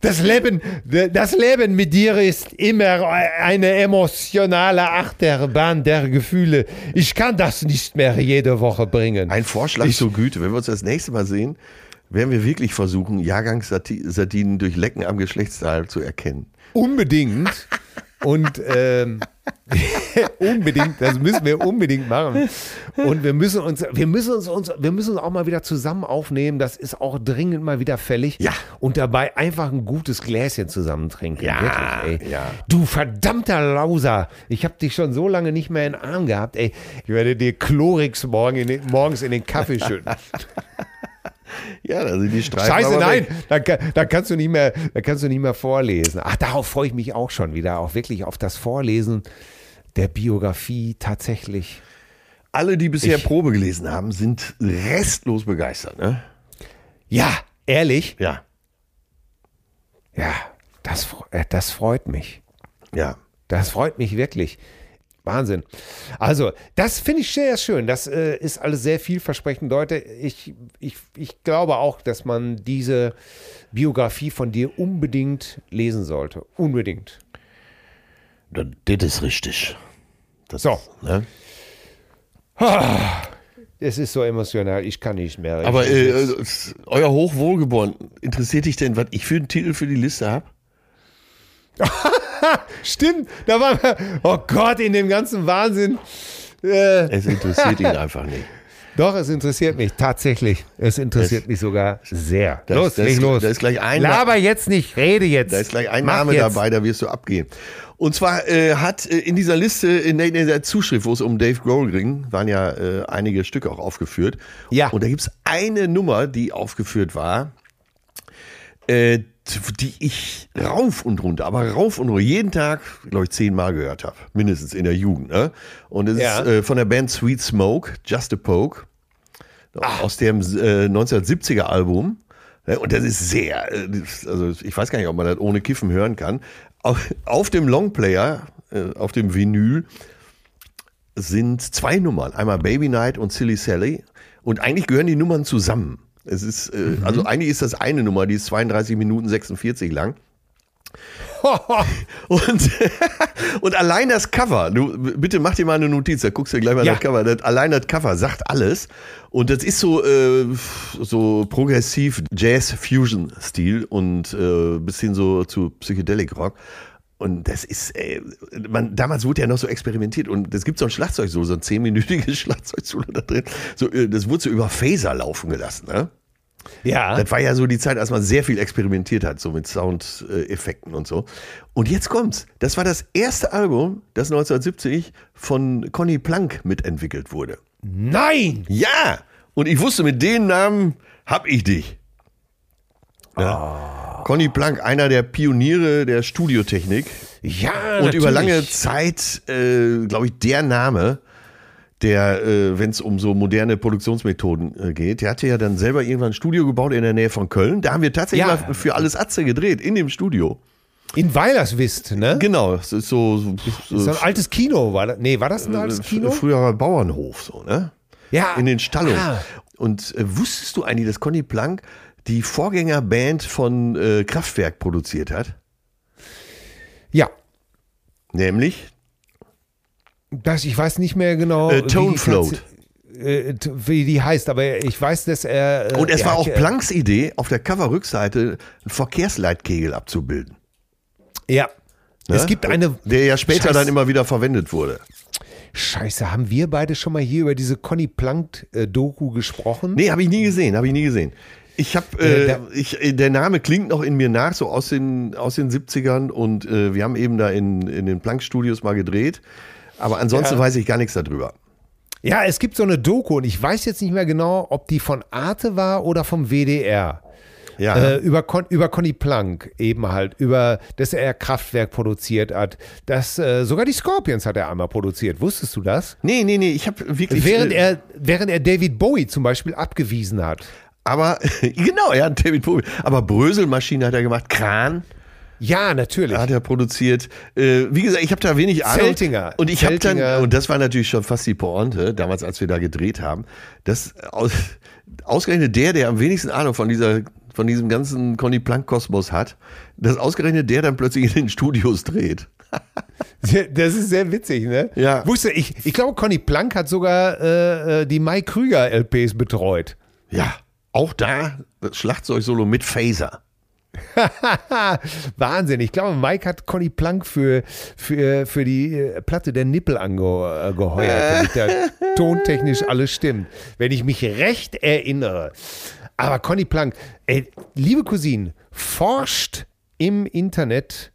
Das Leben, das Leben mit dir ist immer eine emotionale Achterbahn der Gefühle. Ich kann das nicht mehr jede Woche bringen. Ein Vorschlag zur Güte. Wenn wir uns das nächste Mal sehen, werden wir wirklich versuchen, Jahrgangssardinen durch Lecken am Geschlechtsteil zu erkennen. Unbedingt. Und ähm, unbedingt, das müssen wir unbedingt machen. Und wir müssen uns, wir müssen uns, uns, wir müssen uns auch mal wieder zusammen aufnehmen. Das ist auch dringend mal wieder fällig. Ja. Und dabei einfach ein gutes Gläschen zusammen trinken. Ja, Wirklich, ey. ja. Du verdammter Lauser. Ich habe dich schon so lange nicht mehr in den Arm gehabt, ey. Ich werde dir Chlorix morgen in den, morgens in den Kaffee schütten. Ja, da sind die Streifen. Scheiße, nein, da, da kannst du nicht mehr, da kannst du nicht mehr vorlesen. Ach, darauf freue ich mich auch schon wieder, auch wirklich auf das Vorlesen der Biografie tatsächlich. Alle, die bisher Ich- Probe gelesen haben, sind restlos begeistert, ne? Ja, ehrlich? Ja, Ja, das, äh, das freut mich. ja. Das freut mich wirklich. Wahnsinn. Also, das finde ich sehr schön. Das äh, ist alles sehr vielversprechend, Leute. Ich, ich, ich glaube auch, dass man diese Biografie von dir unbedingt lesen sollte. Unbedingt. Das, das ist richtig. Das, So. Ne? Es ist so emotional, ich kann nicht mehr. Aber äh, äh, euer Hochwohlgeboren, interessiert dich denn, was ich für einen Titel für die Liste habe? Stimmt, da war oh Gott, in dem ganzen Wahnsinn. Äh, Es interessiert ihn einfach nicht. doch, es interessiert mich tatsächlich. Es interessiert mich sogar sehr. Da los, ist- da ist- leg los. da ist gleich ein- Laber jetzt nicht, rede jetzt. Da ist gleich ein Mach Name jetzt. dabei, da wirst du abgehen. Und zwar äh, hat äh, in dieser Liste, in der, in der Zuschrift, wo es um Dave Grohl ging, waren ja äh, einige Stücke auch aufgeführt. Ja. Und da gibt's eine Nummer, die aufgeführt war, äh, die ich rauf und runter, aber rauf und runter, jeden Tag, glaube ich, zehnmal gehört habe. Mindestens in der Jugend. Ne? Und es Ja. ist äh, von der Band Sweet Smoke, Just a Poke. Aus dem äh, 1970er Album. Ja, Und das ist sehr, äh, also ich weiß gar nicht, ob man das ohne Kiffen hören kann. Auf, auf dem Longplayer, äh, auf dem Vinyl, sind zwei Nummern. Einmal Baby Night und Silly Sally. Und eigentlich gehören die Nummern zusammen. Es ist, äh, also eigentlich ist das eine Nummer, die ist 32 Minuten 46 lang. Und, und allein das Cover, du bitte mach dir mal eine Notiz, da guckst du dir gleich mal Ja. das Cover. Das, allein das Cover sagt alles. Und das ist so, äh, so progressiv Jazz-Fusion-Stil und äh, bis hin so zu Psychedelic Rock. Und das ist, äh, man, damals wurde ja noch so experimentiert und es gibt so ein Schlagzeug-Solo, so ein zehnminütiges Schlagzeug-Solo da drin. So, äh, das wurde so über Phaser laufen gelassen, ne? Ja. Das war ja so die Zeit, als man sehr viel experimentiert hat, so mit Soundeffekten und so. Und jetzt kommt's. Das war das erste Album, das 1970 von Conny Plank mitentwickelt wurde. Nein! Ja! Und ich wusste, mit den Namen hab ich dich. Ja. Conny Plank, einer der Pioniere der Studiotechnik Ja, und über lange natürlich. Zeit, äh, glaube ich, der Name, der, äh, wenn es um so moderne Produktionsmethoden äh, geht, der hatte ja dann selber irgendwann ein Studio gebaut in der Nähe von Köln. Da haben wir tatsächlich Ja. mal für alles Atze gedreht, in dem Studio. In Weilerswist, ne? Genau, es ist so, so, Das ist ein altes Kino, war das? Nee, war das ein altes Kino? früherer Bauernhof, so, ne? Ja. In den Stallungen. Ah. Und äh, wusstest du eigentlich, dass Conny Plank die Vorgängerband von äh, Kraftwerk produziert hat? Ja. Nämlich Das, ich weiß nicht mehr genau. Äh, wie Tone die Float. äh, wie die heißt, aber ich weiß, dass er. äh, Und es er war auch Planks Idee, auf der Coverrückseite einen Verkehrsleitkegel abzubilden. Ja. Ne? Es gibt eine. Der ja später Scheiß- dann immer wieder verwendet wurde. Scheiße, haben wir beide schon mal hier über diese Conny Plank-Doku gesprochen? Nee, habe ich nie gesehen, habe ich nie gesehen. Ich habe, Äh, äh, ich, äh, der Name klingt noch in mir nach, so aus den, aus den 70ern und äh, wir haben eben da in, in den Planck-Studios mal gedreht. Aber ansonsten Ja. weiß ich gar nichts darüber. Ja, es gibt so eine Doku und ich weiß jetzt nicht mehr genau, ob die von Arte war oder vom WDR. Ja. Äh, über, Con, über Conny Plank eben halt, über, dass er Kraftwerk produziert hat. Das, äh, sogar die Scorpions hat er einmal produziert. Wusstest du das? nee, nee, nee, ich habe wirklich. Während äh, er, während er David Bowie zum Beispiel abgewiesen hat. Aber, genau, er hat David Bowie. Aber Bröselmaschine hat er gemacht, Kran Ja, natürlich. hat er produziert. Äh, wie gesagt, ich habe da wenig Ahnung. Zeltinger. Und ich habe dann, und das war natürlich schon fast die Pointe, damals, als wir da gedreht haben, dass aus, ausgerechnet der, der am wenigsten Ahnung von dieser von diesem ganzen Conny Plank Kosmos hat, dass ausgerechnet der dann plötzlich in den Studios dreht. Das ist sehr witzig, ne? Ja. Wusste ich, ich glaube, Conny Plank hat sogar äh, äh, die Mike Krüger LPs betreut. Ja, auch da das Schlagzeug-Solo mit Phaser. Wahnsinn. Ich glaube, Mike hat Conny Plank für, für, für die äh, Platte der Nippel angeheuert, damit da tontechnisch alles stimmt. Wenn ich mich recht erinnere. Aber Conny Plank, ey, liebe Cousine, forscht im Internet,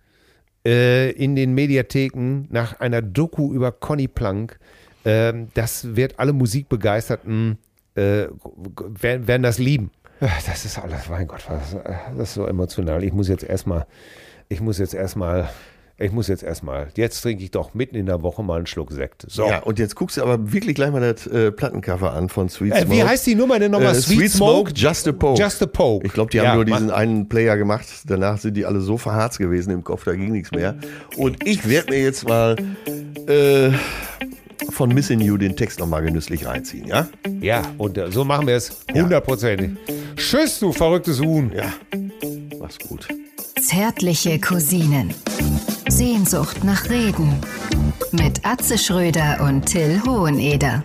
äh, in den Mediatheken nach einer Doku über Conny Plank. Ähm, das wird alle Musikbegeisterten äh, werden, werden das lieben. Das ist alles, mein Gott, was, das ist so emotional. Ich muss jetzt erstmal, ich muss jetzt erstmal, ich muss jetzt erstmal, jetzt trinke ich doch mitten in der Woche mal einen Schluck Sekt. So. Ja, und jetzt guckst du aber wirklich gleich mal das äh, Plattencover an von Sweet Äh, Smoke. wie heißt die Nummer denn nochmal? Äh, Sweet, Smoke, Just a Poke. Just a Poke. Ich glaube, die Ja, haben nur diesen einen Player gemacht. Danach sind die alle so verharzt gewesen im Kopf, da ging nichts mehr. Und ich werde mir jetzt mal äh, von Missing You den Text nochmal genüsslich reinziehen, ja? Ja, und äh, so machen wir es hundertprozentig. Tschüss, du verrücktes Huhn. Ja. Mach's gut. Zärtliche Cousinen. Sehnsucht nach Reden. Mit Atze Schröder und Till Hoheneder.